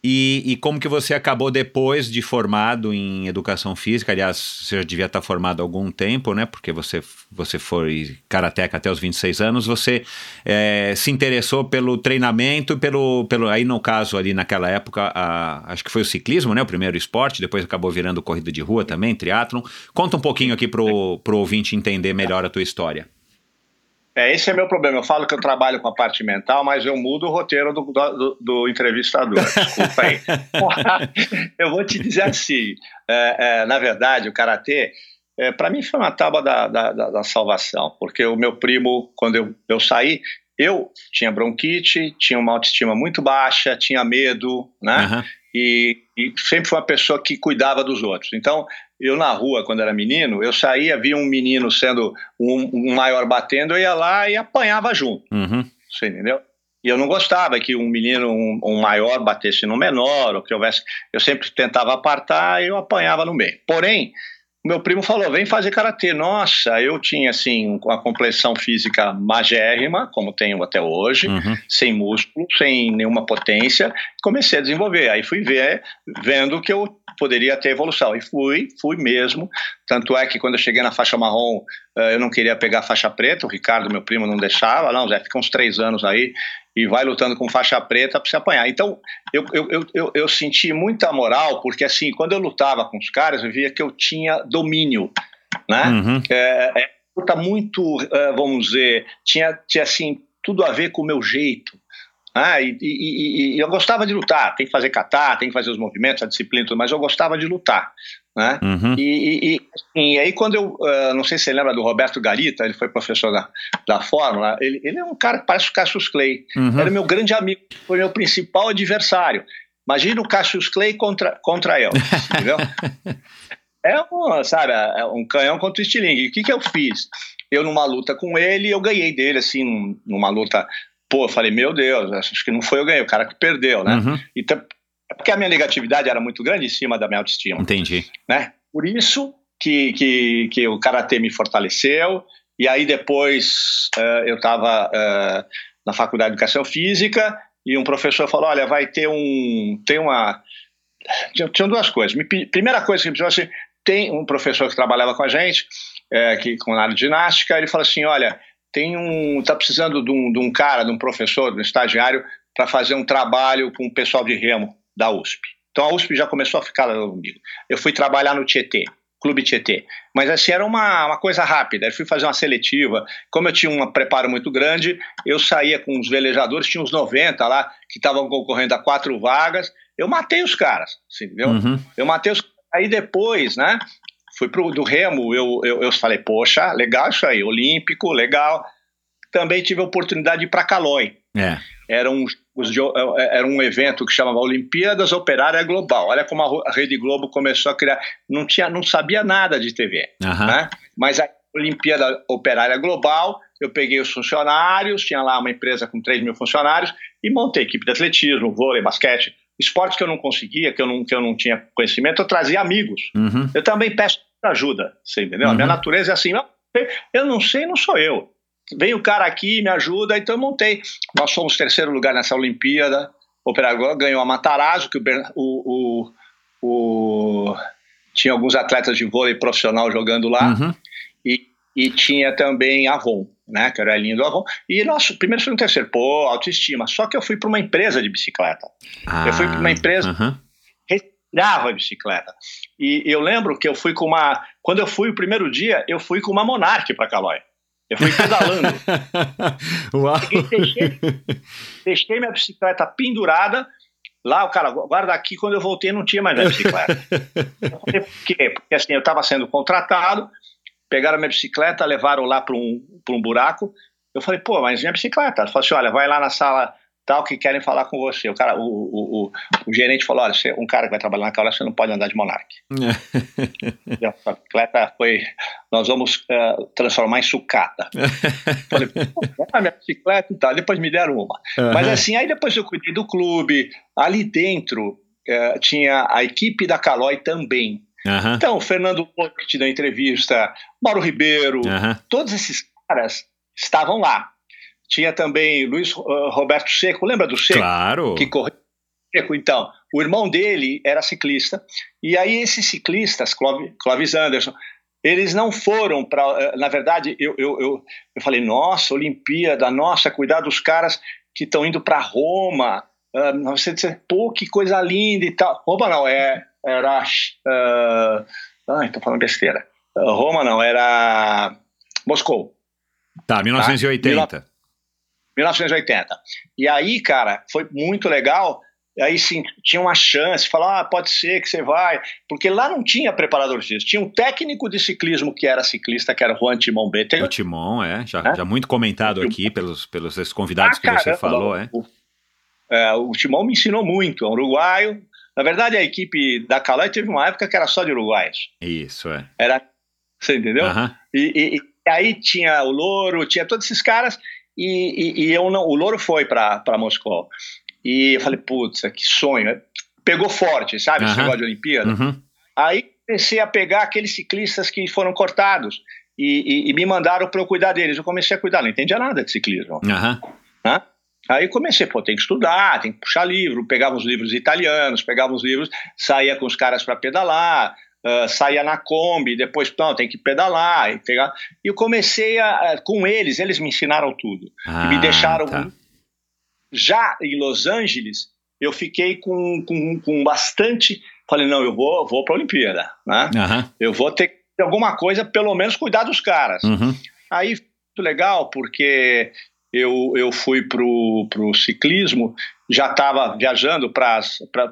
[SPEAKER 8] E, e, como que você acabou depois de formado em educação física? Aliás, você já devia estar formado há algum tempo, né? Porque você, você foi karateca até os 26 anos. Você é, se interessou pelo treinamento, pelo, pelo aí no caso ali naquela época, a, acho que foi o ciclismo, né? O primeiro esporte. Depois acabou virando corrida de rua também, triatlon. Conta um pouquinho aqui pro, pro ouvinte entender melhor a tua história.
[SPEAKER 1] É, esse é meu problema. Eu falo que eu trabalho com a parte mental, mas eu mudo o roteiro do, do, do entrevistador. Desculpa aí. eu vou te dizer assim: é, é, na verdade, o karatê, é, para mim, foi uma tábua da, da, da, salvação, porque o meu primo, quando eu, eu saí, eu tinha bronquite, tinha uma autoestima muito baixa, tinha medo, né? Uhum. E, e, sempre foi uma pessoa que cuidava dos outros. Então, eu na rua, quando era menino, eu saía, via um menino sendo um, um maior batendo, eu ia lá e apanhava junto. Uhum. Você entendeu? E eu não gostava que um menino, um, um, maior, batesse no menor, ou que houvesse. Eu sempre tentava apartar e eu apanhava no meio. Porém, meu primo falou: vem fazer karatê. Nossa, eu tinha assim uma complexão física magérrima, como tenho até hoje, uhum. sem músculo, sem nenhuma potência. Comecei a desenvolver. Aí fui ver, vendo que eu poderia ter evolução. E fui, fui mesmo. Tanto é que quando eu cheguei na faixa marrom, eh, eu não queria pegar a faixa preta, o Ricardo, meu primo, não deixava. Não, Zé, fica uns três anos aí e vai lutando com faixa preta para se apanhar. Então, eu, eu, eu, eu, senti muita moral, porque assim, quando eu lutava com os caras, eu via que eu tinha domínio, né? Uhum. É, é, luta muito, eh, vamos dizer, tinha, tinha assim, tudo a ver com o meu jeito. Ah, e, e, e, eu gostava de lutar, tem que fazer catar, tem que fazer os movimentos, a disciplina, tudo, mas eu gostava de lutar. Né?
[SPEAKER 8] Uhum.
[SPEAKER 1] E, e, e, aí quando eu, uh, não sei se você lembra do Roberto Garita, ele foi professor da, da Fórmula, ele, ele é um cara que parece o Cassius Clay,
[SPEAKER 8] Uhum.
[SPEAKER 1] era meu grande amigo, foi meu principal adversário. Imagina o Cassius Clay contra, contra eu, entendeu? É um, sabe, é um canhão contra o estilingue. O que, que eu fiz? Eu, numa luta com ele, eu ganhei dele, assim, num- numa luta. Pô, eu falei, meu Deus, acho que não foi eu ganhei, o cara que perdeu, né?
[SPEAKER 8] Uhum.
[SPEAKER 1] Então, é porque a minha negatividade era muito grande em cima da minha autoestima,
[SPEAKER 8] Entendi.
[SPEAKER 1] né? Por isso que, que, que o Karatê me fortaleceu, e aí depois eh, eu estava na Faculdade de Educação Física, e um professor falou, olha, vai ter um... tem uma... Tinha, tinham duas coisas. Me primeira coisa que ele precisou assim, tem um professor que trabalhava com a gente, é, que, com a área de ginástica, ele falou assim, olha, tem um... tá precisando de um, de um cara, de um professor, de um estagiário, para fazer um trabalho com o pessoal de remo da USP. Então a USP já começou a ficar lá comigo. Eu fui trabalhar no Tietê, Clube Tietê. Mas assim, era uma, uma coisa rápida. Eu fui fazer uma seletiva. Como eu tinha um preparo muito grande, eu saía com os velejadores, tinha uns 90 lá, que estavam concorrendo a quatro vagas. Eu matei os caras, você entendeu?
[SPEAKER 8] Uhum.
[SPEAKER 1] Eu matei os Aí depois, né? Fui pro do Remo, eu, eu, eu falei, poxa, legal isso aí, olímpico, legal. Também tive a oportunidade de ir para Calói.
[SPEAKER 8] É.
[SPEAKER 1] Era um, os jo- era um evento que chamava Olimpíadas Operária Global. Olha como a Rede Globo começou a criar. Não, tinha, não sabia nada de TV
[SPEAKER 8] Aham.
[SPEAKER 1] né? Mas a Olimpíada Operária Global, eu peguei os funcionários, tinha lá uma empresa com 3 mil funcionários e montei equipe de atletismo, vôlei, basquete, esportes que eu não conseguia, que eu não, que eu não tinha conhecimento, eu trazia amigos.
[SPEAKER 8] Uhum.
[SPEAKER 1] Eu também peço ajuda, você entendeu? A minha
[SPEAKER 8] Uhum.
[SPEAKER 1] natureza é assim, eu- eu não sei, não sou eu. Vem o cara aqui, me ajuda, então eu montei. Nós fomos terceiro lugar nessa Olimpíada, Operária Global ganhou a Matarazzo, que o, o, o- o- tinha alguns atletas de vôlei profissional jogando lá,
[SPEAKER 8] Uhum.
[SPEAKER 1] e, e tinha também Avon, né, que era a linha do Avon. E nosso primeiro, segundo, terceiro, pô, autoestima. Só que eu fui para uma empresa de bicicleta. Eu fui pra uma empresa-
[SPEAKER 8] Aham.
[SPEAKER 1] Respirava a bicicleta. E eu lembro que eu fui com uma. Quando eu fui o primeiro dia, eu fui com uma Monarch para Calói. Eu fui pedalando.
[SPEAKER 8] Uau.
[SPEAKER 1] Deixei, deixei minha bicicleta pendurada. Lá, o cara, guarda aqui. Quando eu voltei, não tinha mais minha bicicleta. Por quê? Porque assim, eu estava sendo contratado, pegaram minha bicicleta, levaram lá para um, pra um buraco. Eu falei, pô, mas minha bicicleta? Ela falou assim: olha, vai lá na sala tal que querem falar com você. O, cara, o, o, o, o gerente falou: olha, você, um cara que vai trabalhar na Calói, você não pode andar de Monarch. E a bicicleta foi. Nós vamos eh, transformar em sucata. Falei, pô, a minha bicicleta e tal. Depois me deram uma. Mas assim, aí depois eu cuidei do clube. Ali dentro eh, tinha a equipe da Calói também.
[SPEAKER 8] Aham.
[SPEAKER 1] Então, o Fernando te deu entrevista, Mauro Ribeiro,
[SPEAKER 8] Aham.
[SPEAKER 1] todos esses caras estavam lá. Tinha também Luiz uh, Roberto Seco, lembra do Seco?
[SPEAKER 8] Claro.
[SPEAKER 1] Que correu. Seco, então. O irmão dele era ciclista, e aí esses ciclistas, Clov- Clovis Anderson, eles não foram para. Na verdade, eu, eu, eu, eu falei, nossa, Olimpíada, nossa, cuidar dos caras que estão indo para Roma. ah, você disse, pô, que coisa linda e tal. Roma não, é, era. ah, ai, tô falando besteira. Ah, Roma não, era Moscou.
[SPEAKER 8] Tá, 1980.
[SPEAKER 1] 1980. E aí, cara, foi muito legal. Aí sim, tinha uma chance, falar, ah, pode ser que você vai, porque lá não tinha preparador físico, tinha um técnico de ciclismo que era ciclista, que era Juan Timon Better.
[SPEAKER 8] O Timon, é, já,
[SPEAKER 1] É?
[SPEAKER 8] já muito comentado aqui pelos, pelos esses convidados
[SPEAKER 1] Ah,
[SPEAKER 8] que você
[SPEAKER 1] caramba,
[SPEAKER 8] falou, é.
[SPEAKER 1] O, é, o Timon me ensinou muito, é um uruguaio. Na verdade, a equipe da Calói teve uma época que era só de uruguaios.
[SPEAKER 8] Isso, é.
[SPEAKER 1] Era, você entendeu?
[SPEAKER 8] Aham.
[SPEAKER 1] E, e- e aí tinha o Louro, tinha todos esses caras, e, e- e eu não, o Louro foi para Moscou. E eu falei, putz, que sonho. Pegou forte, sabe, esse
[SPEAKER 8] Aham.
[SPEAKER 1] negócio de Olimpíada.
[SPEAKER 8] Uhum.
[SPEAKER 1] Aí comecei a pegar aqueles ciclistas que foram cortados e, e- e me mandaram para eu cuidar deles. Eu comecei a cuidar, não entendia nada de ciclismo.
[SPEAKER 8] Aham.
[SPEAKER 1] né? Aí comecei, pô, tem que estudar, tem que puxar livro, pegava os livros italianos, pegava os livros, saía com os caras para pedalar, ah, saía na Kombi, depois, não, tem que pedalar, e pegar. E eu comecei a, com eles, eles me ensinaram tudo. e me
[SPEAKER 8] Ah,
[SPEAKER 1] deixaram.
[SPEAKER 8] tá.
[SPEAKER 1] Já em Los Angeles, eu fiquei com, com, com bastante. Falei, não, eu vou, vou para a Olimpíada, né?
[SPEAKER 8] Aham.
[SPEAKER 1] Eu vou ter alguma coisa, pelo menos cuidar dos caras.
[SPEAKER 8] Uhum.
[SPEAKER 1] Aí muito legal, porque eu, eu fui pro, pro ciclismo, já estava viajando para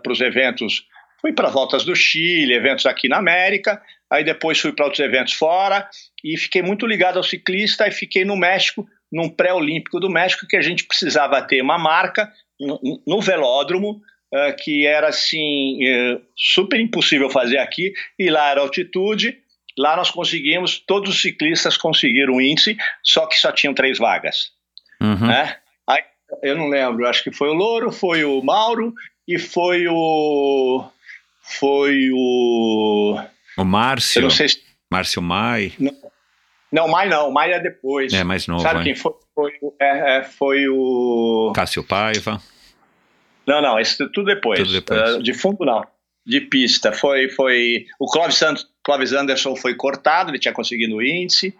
[SPEAKER 1] os eventos fui para voltas do Chile, eventos aqui na América, aí depois fui para outros eventos fora e fiquei muito ligado ao ciclista e fiquei no México, num pré-olímpico do México, que a gente precisava ter uma marca no, no velódromo, uh, que era assim, uh, super impossível fazer aqui, e lá era altitude. Lá nós conseguimos, todos os ciclistas conseguiram o índice, só que só tinham três vagas.
[SPEAKER 8] Uhum.
[SPEAKER 1] Né? Aí, eu não lembro, acho que foi o Louro, foi o Mauro e foi o. Foi o.
[SPEAKER 8] O Márcio.
[SPEAKER 1] Eu não sei se.
[SPEAKER 8] Márcio Mai.
[SPEAKER 1] Não, não Mai não, Mai é depois.
[SPEAKER 8] É mais novo.
[SPEAKER 1] Sabe
[SPEAKER 8] hein?
[SPEAKER 1] quem foi? Foi, é, é, foi o.
[SPEAKER 8] Cássio Paiva.
[SPEAKER 1] Não, não, isso tudo depois.
[SPEAKER 8] Tudo depois.
[SPEAKER 1] Uh, de fundo, não. De pista. Foi. foi o Clóvis, Clóvis Anderson foi cortado, ele tinha conseguido o índice.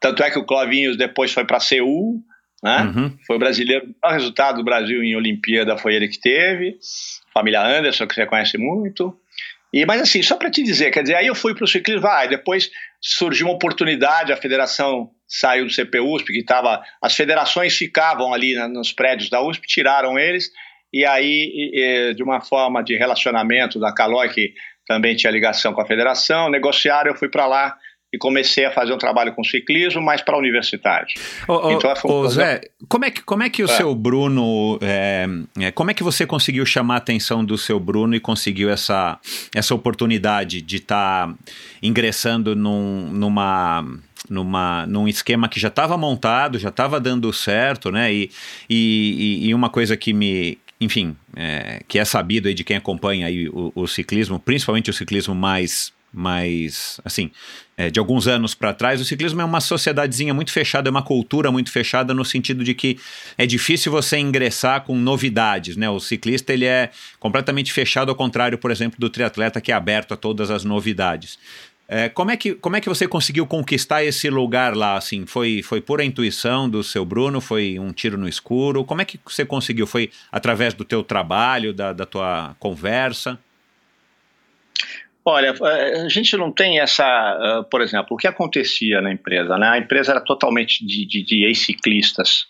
[SPEAKER 1] Tanto é que o Clovinhos depois foi para Seul. Né?
[SPEAKER 8] Uhum.
[SPEAKER 1] Foi o brasileiro, o maior resultado do Brasil em Olimpíada foi ele que teve. Família Anderson, que você conhece muito. E, mas assim, só para te dizer, quer dizer, aí eu fui para o ciclismo, vai, depois surgiu uma oportunidade, a federação saiu do CPUSP, que estava, as federações ficavam ali na, nos prédios da USP, tiraram eles, e aí, e, de uma forma de relacionamento da Calói, que também tinha ligação com a federação, negociaram, eu fui para lá, e comecei a fazer um trabalho com ciclismo, mas para universitários.
[SPEAKER 8] Ô, então, ô, ô Zé, como é que, como é que o é. seu Bruno, é, é, como é que você conseguiu chamar a atenção do seu Bruno e conseguiu essa, essa oportunidade de estar tá ingressando num, numa numa, num esquema que já estava montado, já estava dando certo, né? E, e, e uma coisa que me, enfim, é, que é sabido aí de quem acompanha aí o, o ciclismo, principalmente o ciclismo mais mas assim, é, de alguns anos para trás, o ciclismo é uma sociedadezinha muito fechada, é uma cultura muito fechada no sentido de que é difícil você ingressar com novidades, né? O ciclista ele é completamente fechado ao contrário, por exemplo, do triatleta que é aberto a todas as novidades. É, como, é que, como é que você conseguiu conquistar esse lugar lá? Assim, foi, foi pura intuição do seu Bruno? Foi um tiro no escuro? Como é que você conseguiu? Foi através do teu trabalho, da, da tua conversa?
[SPEAKER 1] Olha, a gente não tem essa, uh, por exemplo, o que acontecia na empresa, né? A empresa era totalmente de, de, de ex-ciclistas,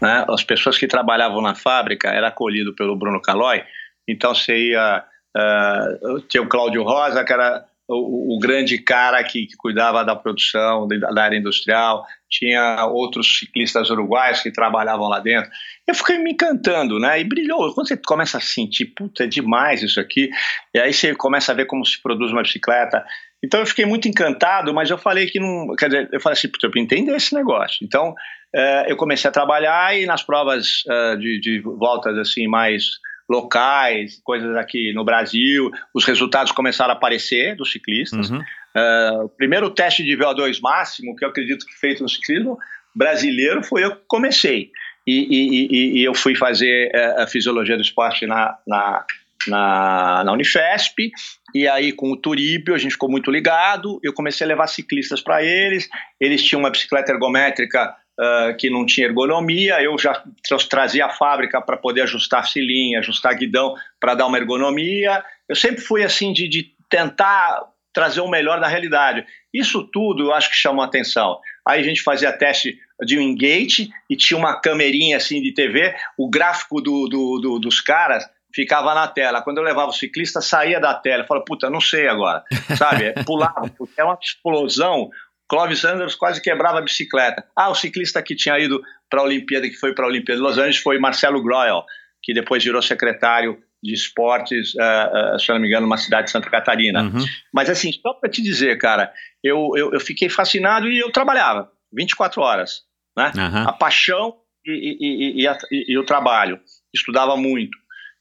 [SPEAKER 1] né? As pessoas que trabalhavam na fábrica era acolhido pelo Bruno Calói, então você ia uh, ter o Cláudio Rosa, que era o, o grande cara que, que, cuidava da produção, da, área industrial, tinha outros ciclistas uruguaios que trabalhavam lá dentro. Eu fiquei me encantando, né? E brilhou. Quando você começa a sentir, puta, é demais isso aqui, e aí você começa a ver como se produz uma bicicleta. Então eu fiquei muito encantado, mas eu falei que não. Quer dizer, eu falei assim, puta, eu entender esse negócio. Então uh, eu comecei a trabalhar e nas provas uh, de, de voltas assim mais locais, coisas aqui no Brasil, os resultados começaram a aparecer dos ciclistas. Uhum. Uh, o primeiro teste de VO2 máximo, que eu acredito que feito no ciclismo brasileiro, foi eu que comecei. E, e, e, e eu fui fazer uh, a fisiologia do esporte na, na, na, na, Unifesp, e aí com o Turíbio a gente ficou muito ligado, eu comecei a levar ciclistas para eles, eles tinham uma bicicleta ergométrica Uh, que não tinha ergonomia, eu já trazia a fábrica para poder ajustar cilinha, ajustar guidão para dar uma ergonomia. Eu sempre fui assim de, de, tentar trazer o melhor da realidade. Isso tudo eu acho que chamou atenção. Aí a gente fazia teste de um engate e tinha uma camerinha assim de TV, o gráfico do, do, do, dos caras ficava na tela. Quando eu levava o ciclista, saía da tela. Eu falava, puta, não sei agora, sabe? Pulava, é uma explosão. Clovis Sanders quase quebrava a bicicleta. Ah, o ciclista que tinha ido para a Olimpíada, que foi para a Olimpíada de Los Angeles, foi Marcelo Groel, que depois virou secretário de esportes, uh, uh, se eu não me engano, numa cidade de Santa Catarina. Uhum. Mas assim, só para te dizer, cara, eu, eu, eu, fiquei fascinado e eu trabalhava 24 horas. Né? Uhum. A paixão e, e, e, a, e, o trabalho. Estudava muito.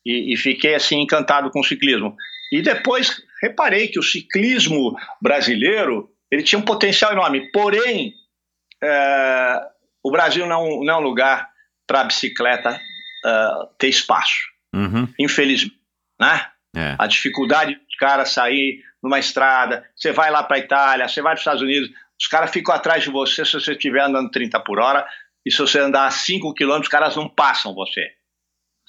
[SPEAKER 1] E, fiquei assim encantado com o ciclismo. E depois reparei que o ciclismo brasileiro ele tinha um potencial enorme. Porém, é, o Brasil não, não é um lugar para a bicicleta é, ter espaço.
[SPEAKER 8] Uhum.
[SPEAKER 1] Infelizmente. Né?
[SPEAKER 8] É.
[SPEAKER 1] A dificuldade dos caras sair numa estrada, você vai lá para a Itália, você vai para os Estados Unidos, os caras ficam atrás de você se você estiver andando 30 por hora, e se você andar 5 quilômetros, os caras não passam você.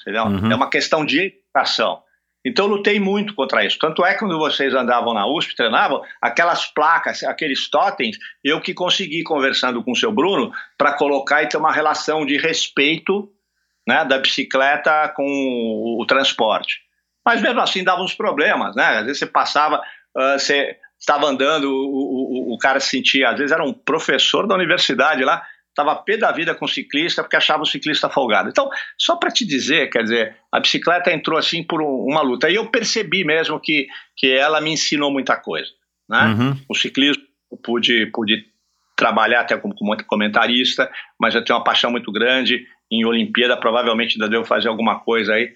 [SPEAKER 1] Entendeu? Uhum. É uma questão de educação. Então lutei muito contra isso. Tanto é que quando vocês andavam na USP, treinavam, aquelas placas, aqueles totens, eu que consegui, conversando com o seu Bruno, para colocar e ter uma relação de respeito né, da bicicleta com o, transporte. Mas mesmo assim dava uns problemas, né? Às vezes você passava, uh, você estava andando, o, o, o cara se sentia, às vezes era um professor da universidade lá, estava pé da vida com o ciclista porque achava o ciclista folgado. Então, só para te dizer, quer dizer, a bicicleta entrou assim por um, uma luta. E eu percebi mesmo que, que ela me ensinou muita coisa. Né? Uhum. O ciclismo, eu pude, pude trabalhar até como, comentarista, mas eu tenho uma paixão muito grande em Olimpíada, provavelmente ainda devo fazer alguma coisa aí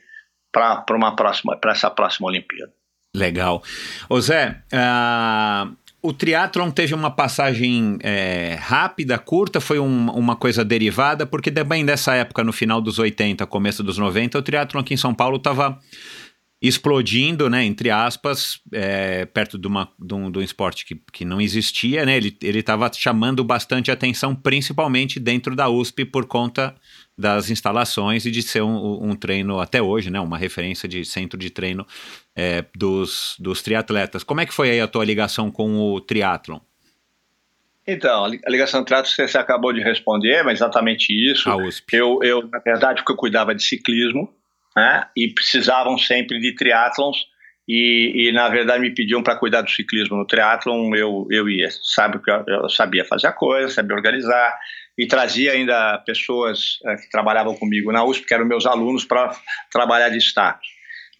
[SPEAKER 1] para uma próxima, para essa próxima Olimpíada.
[SPEAKER 8] Legal. Ô Zé, uh, o triatlon teve uma passagem é, rápida, curta, foi um, uma coisa derivada, porque também dessa época, no final dos 80, começo dos 90, o triatlon aqui em São Paulo estava explodindo, né, entre aspas, é, perto de, uma, de, um, de um esporte que, que não existia, né, ele estava chamando bastante atenção, principalmente dentro da USP, por conta das instalações e de ser um, um, treino até hoje, né, uma referência de centro de treino é, dos, dos triatletas. Como é que foi aí a tua ligação com o triatlon?
[SPEAKER 1] Então, a ligação do triatlon você acabou de responder, mas exatamente isso. Eu, eu na verdade, porque eu cuidava de ciclismo, né, e precisavam sempre de triatlons, e, e, na verdade me pediam para cuidar do ciclismo no triatlon, eu, eu ia, sabe, eu, eu sabia fazer a coisa, sabia organizar, e trazia ainda pessoas é, que trabalhavam comigo na USP, que eram meus alunos, para trabalhar de status.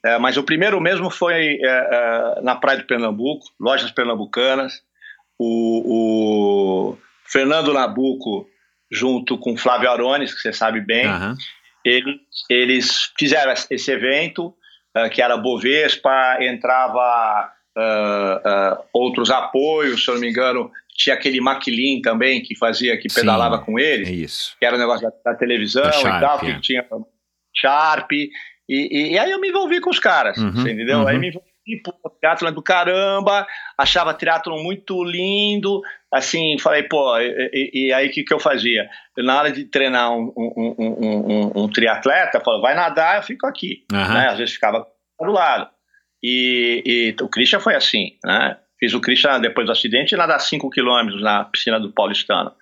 [SPEAKER 1] É, mas o primeiro mesmo foi é, na Praia de Pernambuco, lojas pernambucanas, o, o, Fernando Nabuco, junto com Flávio Arones, que você sabe bem, uhum. eles, eles fizeram esse evento, que era Bovespa, entrava uh, uh, outros apoios, se eu não me engano, tinha aquele Maquilin também que fazia, que pedalava Sim, com eles,
[SPEAKER 8] é isso.
[SPEAKER 1] que era o um negócio da, da televisão da Sharp, e tal, que é. tinha Sharp, e, e, e, aí eu me envolvi com os caras, uhum, entendeu? Uhum. Aí me envolvi, pô, triatlon do caramba, achava triatlon muito lindo, assim, falei, pô, e, e aí o que, que eu fazia? Na hora de treinar um, um, um, um, um triatleta, falou, vai nadar, eu fico aqui, uhum. né? Às vezes ficava do lado. E, e o Christian foi assim, né? Fiz o Christian depois do acidente nadar 5 quilômetros na piscina do Paulistano.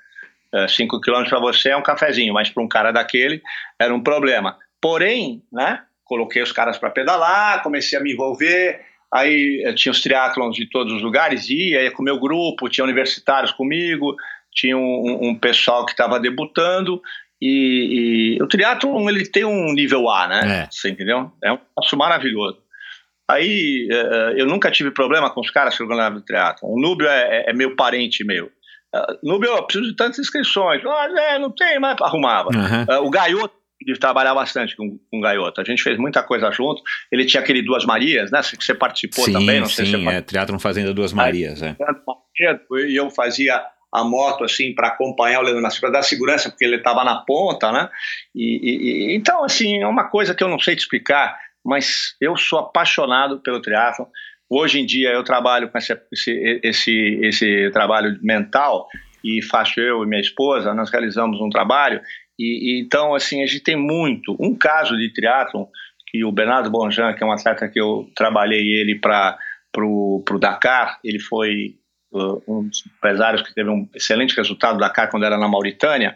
[SPEAKER 1] 5 é, quilômetros para você é um cafezinho, mas para um cara daquele era um problema. Porém, né? Coloquei os caras para pedalar, comecei a me envolver. Aí eh, tinha os triatlons de todos os lugares, ia, ia com o meu grupo, tinha universitários comigo, tinha um, um pessoal que estava debutando. E, e, o triatlon ele tem um nível A, né? É. Você entendeu? É um passo maravilhoso. Aí uh, eu nunca tive problema com os caras que organizavam o triatlon. O Núbio é, é, é meu parente meu. Uh, Núbio, eu preciso de tantas inscrições. Ah, é, não tem, mas arrumava. Uhum. Uh, o Gaioto, ele trabalhava bastante com, com o Gaioto. A gente fez muita coisa junto. Ele tinha aquele Duas Marias, né? Que você participou
[SPEAKER 8] sim,
[SPEAKER 1] também,
[SPEAKER 8] não sei sim, se você é, Triatlon Fazenda Duas Marias, Aí,
[SPEAKER 1] é. E eu fazia a moto assim para acompanhar o Leandro Nascimento, para dar segurança, porque ele estava na ponta, né? E, e, então, assim, é uma coisa que eu não sei te explicar mas eu sou apaixonado pelo triatlon. Hoje em dia eu trabalho com esse, esse, esse, esse trabalho mental e faço eu e minha esposa, nós realizamos um trabalho e, e então assim a gente tem muito. Um caso de triatlon que o Bernardo Bonjan, que é um atleta que eu trabalhei ele para o Dakar, ele foi uh, um dos empresários que teve um excelente resultado do Dakar quando era na Mauritânia,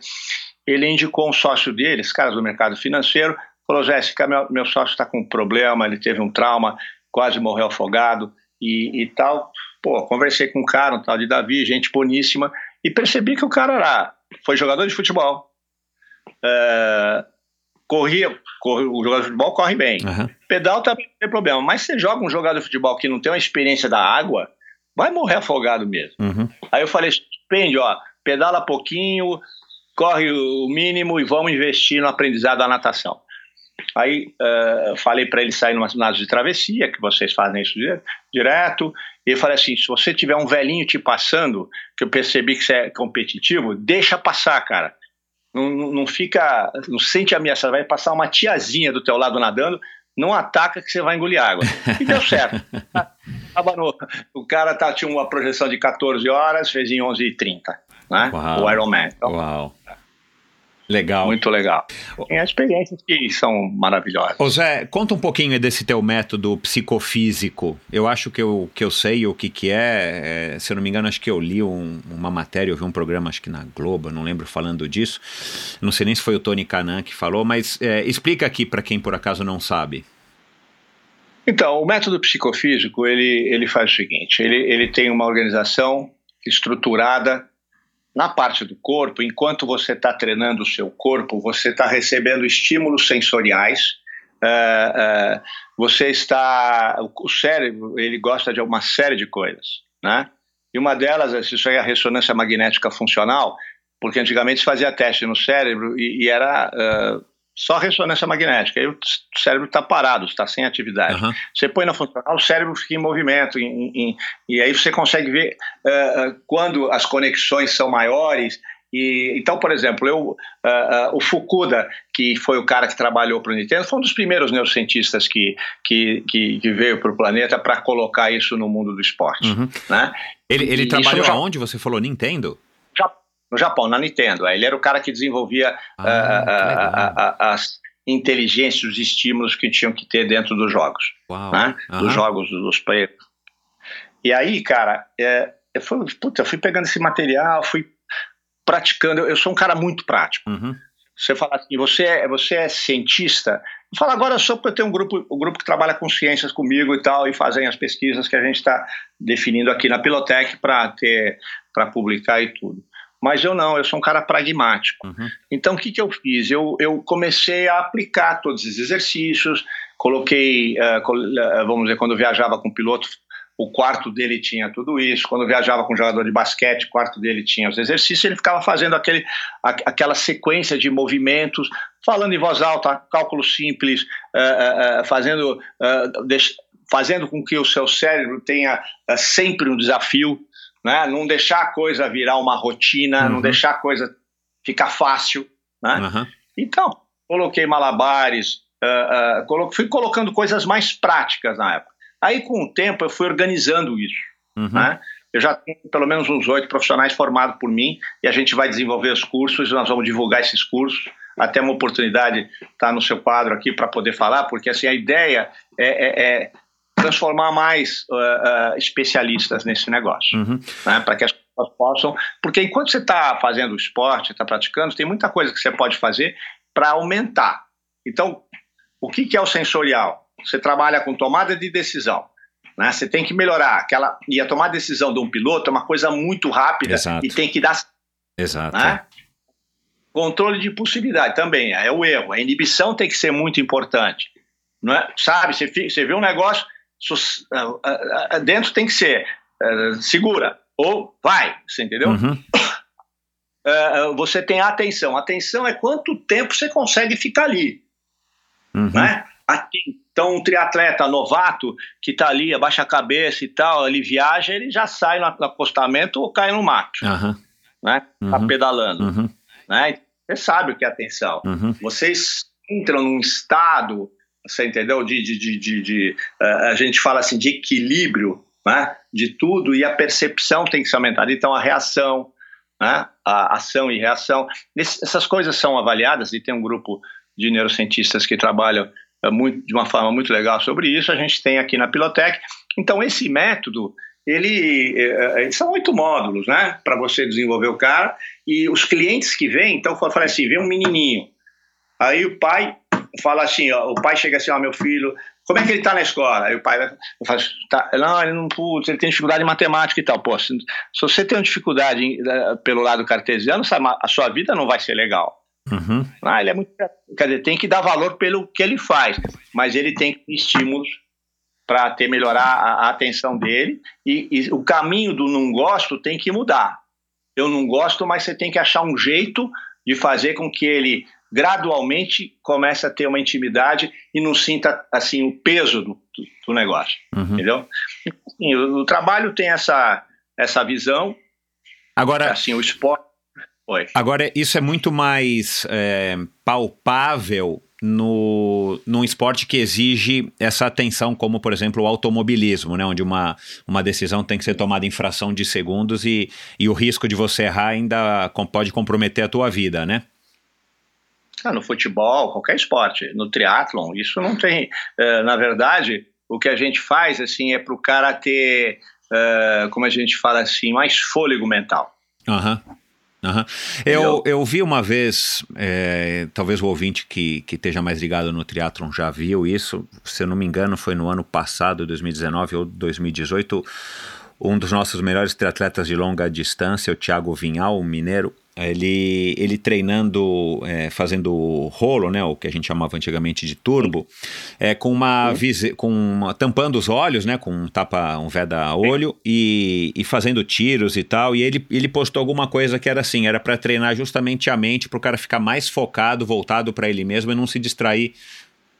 [SPEAKER 1] ele indicou um sócio dele, esse cara do mercado financeiro, Falou, Jéssica, meu, meu sócio está com um problema, ele teve um trauma, quase morreu afogado e, e tal. Pô, conversei com um cara, um tal de Davi, gente boníssima, e percebi que o cara era, foi jogador de futebol. É, corria, corre, o jogador de futebol corre bem. Uhum. Pedal também não tem problema. Mas você joga um jogador de futebol que não tem uma experiência da água, vai morrer afogado mesmo. Uhum. Aí eu falei, depende, ó, pedala pouquinho, corre o mínimo e vamos investir no aprendizado da natação. Aí uh, falei para ele sair numa ginásio de travessia, que vocês fazem isso direto, e falei assim: se você tiver um velhinho te passando, que eu percebi que você é competitivo, deixa passar, cara. Não, não fica, não sente ameaça, vai passar uma tiazinha do teu lado nadando, não ataca que você vai engolir água. E deu certo. o cara tá, tinha uma projeção de 14 horas, fez em 11h30, né? Uau. O Ironman. Então,
[SPEAKER 8] Uau. Legal.
[SPEAKER 1] Muito legal. Tem experiências que são maravilhosas.
[SPEAKER 8] Ô Zé, conta um pouquinho desse teu método psicofísico. Eu acho que eu, que eu sei o que, que é. é se eu não me engano, acho que eu li um, uma matéria, eu vi um programa, acho que na Globo, não lembro, falando disso. Não sei nem se foi o Tony Canan que falou, mas é, explica aqui para quem por acaso não sabe.
[SPEAKER 1] Então, o método psicofísico, ele, ele faz o seguinte, ele, ele tem uma organização estruturada na parte do corpo, enquanto você está treinando o seu corpo, você está recebendo estímulos sensoriais, uh, uh, você está, o cérebro, ele gosta de uma série de coisas, né? E uma delas, isso aí é a ressonância magnética funcional, porque antigamente se fazia teste no cérebro e, e era uh, só ressonância magnética. Aí o cérebro está parado, está sem atividade. Uhum. Você põe na funcional, o cérebro fica em movimento, em, em, e aí você consegue ver uh, quando as conexões são maiores. E, então, por exemplo, eu, uh, o Fukuda, que foi o cara que trabalhou para o Nintendo, foi um dos primeiros neurocientistas que, que, que, que veio para o planeta para colocar isso no mundo do esporte. Uhum. Né?
[SPEAKER 8] Ele, ele trabalhou aonde? Você falou Nintendo?
[SPEAKER 1] No Japão, na Nintendo. Ele era o cara que desenvolvia ah, uh, uh, as inteligências, os estímulos que tinham que ter dentro dos jogos, né? dos jogos dos players. E aí, cara, é, eu, fui, puta, eu fui pegando esse material, fui praticando. Eu, eu sou um cara muito prático. Uhum. Você fala assim, você é, você é cientista? Fala agora só porque eu tenho um grupo, um grupo que trabalha com ciências comigo e tal, e fazem as pesquisas que a gente está definindo aqui na Pilotec para ter para publicar e tudo. Mas eu não, eu sou um cara pragmático. Uhum. Então, o que, que eu fiz? Eu, eu comecei a aplicar todos esses exercícios, coloquei, uh, vamos dizer, quando eu viajava com o piloto, o quarto dele tinha tudo isso. Quando eu viajava com um jogador de basquete, o quarto dele tinha os exercícios. Ele ficava fazendo aquele, aquela sequência de movimentos, falando em voz alta, cálculo simples, uh, uh, fazendo, fazendo com que o seu cérebro tenha sempre um desafio né? não deixar a coisa virar uma rotina, uhum. não deixar a coisa ficar fácil. Né? Uhum. Então, coloquei malabares, uh, uh, colo fui colocando coisas mais práticas na época. Aí, com o tempo, eu fui organizando isso. Uhum. Né? Eu já tenho pelo menos uns oito profissionais formados por mim e a gente vai desenvolver os cursos, nós vamos divulgar esses cursos. Até uma oportunidade estar tá no seu quadro aqui para poder falar, porque assim a ideia é, é, é transformar mais uh, uh, especialistas nesse negócio, uhum. né, para que as pessoas possam. Porque enquanto você está fazendo esporte, está praticando, tem muita coisa que você pode fazer para aumentar. Então, o que, que é o sensorial? Você trabalha com tomada de decisão. Né? Você tem que melhorar aquela. E a tomar decisão de um piloto é uma coisa muito rápida Exato. e tem que dar.
[SPEAKER 8] Exato. Né?
[SPEAKER 1] Controle de impulsividade também é o erro. A inibição tem que ser muito importante. Não é? Sabe, você, você vê um negócio, dentro tem que ser segura ou vai, você entendeu? Uhum. você tem atenção. Atenção é quanto tempo você consegue ficar ali. Uhum. Né? Então, um triatleta novato que está ali, abaixa a cabeça e tal, ele viaja, ele já sai no acostamento ou cai no mato. Uhum. Né? Tá uhum. pedalando. Uhum. Né? Você sabe o que é atenção. Uhum. Vocês entram num estado você entendeu? De, de, de, de, uh, a gente fala assim de equilíbrio, né? De tudo e a percepção tem que ser aumentada. Então a reação, né? A ação e reação, essas coisas são avaliadas e tem um grupo de neurocientistas que trabalham uh, muito, de uma forma muito legal sobre isso. A gente tem aqui na Pilotec. Então esse método ele uh, são oito módulos, né? Para você desenvolver o cara e os clientes que vêm, então fala assim, vem um menininho, aí o pai fala assim, ó, o pai chega assim, ó, meu filho, como é que ele está na escola? Aí o pai fala, tá, não, ele não, putz, ele tem dificuldade em matemática e tal. Pô, se, se você tem dificuldade em, uh, pelo lado cartesiano, a sua vida não vai ser legal. Uhum. Ah, ele é muito, quer dizer, tem que dar valor pelo que ele faz, mas ele tem estímulos para ter melhorar a, a, atenção dele e, e o caminho do não gosto tem que mudar. Eu não gosto, mas você tem que achar um jeito de fazer com que ele gradualmente começa a ter uma intimidade e não sinta assim o peso do, do negócio, uhum. entendeu? Assim, o, o, trabalho tem essa essa visão.
[SPEAKER 8] Agora,
[SPEAKER 1] assim, o esporte.
[SPEAKER 8] Oi. Agora isso é muito mais é, palpável no, num esporte que exige essa atenção, como por exemplo o automobilismo, né, onde uma, uma decisão tem que ser tomada em fração de segundos e, e o risco de você errar ainda pode comprometer a tua vida, né?
[SPEAKER 1] Ah, no futebol, qualquer esporte, no triatlon, isso não tem. Uh, na verdade, o que a gente faz assim é para o cara ter, uh, como a gente fala assim, mais fôlego mental. Uhum.
[SPEAKER 8] Uhum. Eu, eu vi uma vez, é, talvez o ouvinte que, que esteja mais ligado no triatlon já viu isso, se eu não me engano foi no ano passado, 2019 ou 2018, um dos nossos melhores triatletas de longa distância, o Thiago Vinhal, um mineiro, ele, ele treinando, é, fazendo rolo, né, o que a gente chamava antigamente de turbo, é, com uma vise, com uma, tampando os olhos, né, com um tapa, um veda-olho e, e fazendo tiros e tal. E ele, ele postou alguma coisa que era assim, era para treinar justamente a mente, para o cara ficar mais focado, voltado para ele mesmo e não se distrair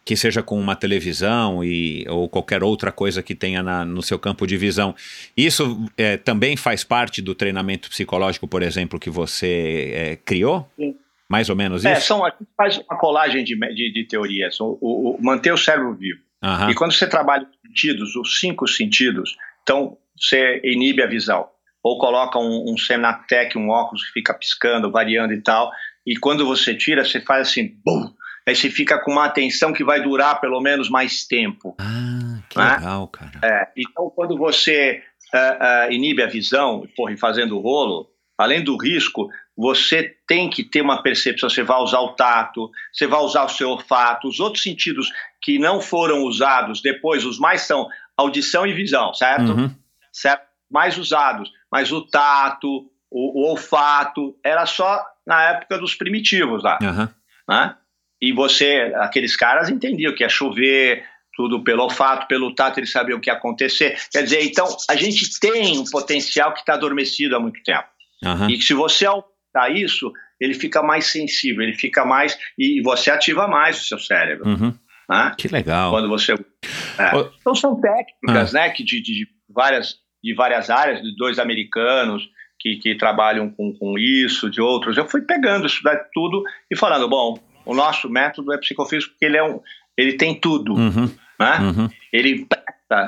[SPEAKER 8] que seja com uma televisão e, ou qualquer outra coisa que tenha na, no seu campo de visão. Isso é, também faz parte do treinamento psicológico, por exemplo, que você é, criou? Sim. Mais ou menos é, isso?
[SPEAKER 1] É, são, a gente faz uma colagem de, de, de teorias, o, o, o, manter o cérebro vivo. Uhum. E quando você trabalha os sentidos, os cinco sentidos, então você inibe a visão. Ou coloca um, um Senatec, um óculos que fica piscando, variando e tal, e quando você tira, você faz assim, bum, aí você fica com uma atenção que vai durar pelo menos mais tempo.
[SPEAKER 8] Ah, que né? legal, cara.
[SPEAKER 1] É, então, quando você uh, uh, inibe a visão, porra, e fazendo rolo, além do risco, você tem que ter uma percepção. Você vai usar o tato, você vai usar o seu olfato, os outros sentidos que não foram usados depois, os mais são audição e visão, certo? Uhum. Certo? Mais usados, mas o tato, o, o, olfato, era só na época dos primitivos lá. Uhum. Né? E você, aqueles caras entendiam que ia chover, tudo pelo olfato, pelo tato, eles sabiam o que ia acontecer. Quer dizer, então, a gente tem um potencial que está adormecido há muito tempo. Uhum. E se você aumentar isso, ele fica mais sensível, ele fica mais. E você ativa mais o seu cérebro. Uhum.
[SPEAKER 8] Né? Que legal.
[SPEAKER 1] Quando você. É. Então, são técnicas, uhum. né, que de, de, várias, de várias áreas, de dois americanos. Que, que trabalham com, com isso, de outros. Eu fui pegando isso tudo e falando, bom, o nosso método é psicofísico porque ele é um, ele tem tudo, uhum. né? Uhum. Ele,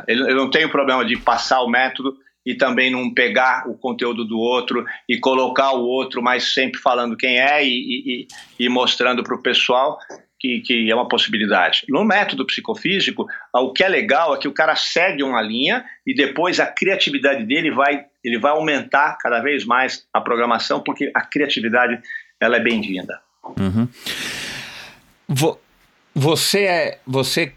[SPEAKER 1] ele, eu não tenho problema de passar o método e também não pegar o conteúdo do outro e colocar o outro, mas sempre falando quem é e, e, e mostrando para o pessoal que, que, é uma possibilidade. No método psicofísico, o que é legal é que o cara segue uma linha e depois a criatividade dele vai, ele vai aumentar cada vez mais a programação, porque a criatividade ela é bem-vinda. Uhum.
[SPEAKER 8] Você, é, você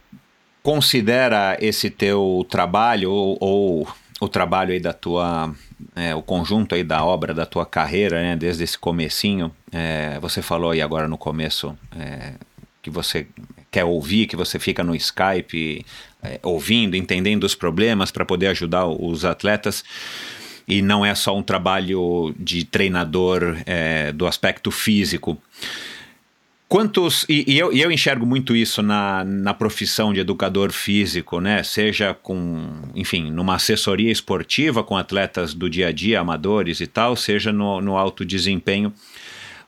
[SPEAKER 8] considera esse teu trabalho ou, ou o trabalho aí da tua é, o conjunto aí da obra da tua carreira, né, desde esse comecinho, é, você falou aí agora no começo é, que você quer ouvir, que você fica no Skype é, ouvindo, entendendo os problemas para poder ajudar os atletas e não é só um trabalho de treinador é, do aspecto físico. Quantos. E, e, eu, e eu enxergo muito isso na, na profissão de educador físico, né? Seja com, enfim, numa assessoria esportiva com atletas do dia a dia, amadores e tal, seja no, no alto desempenho.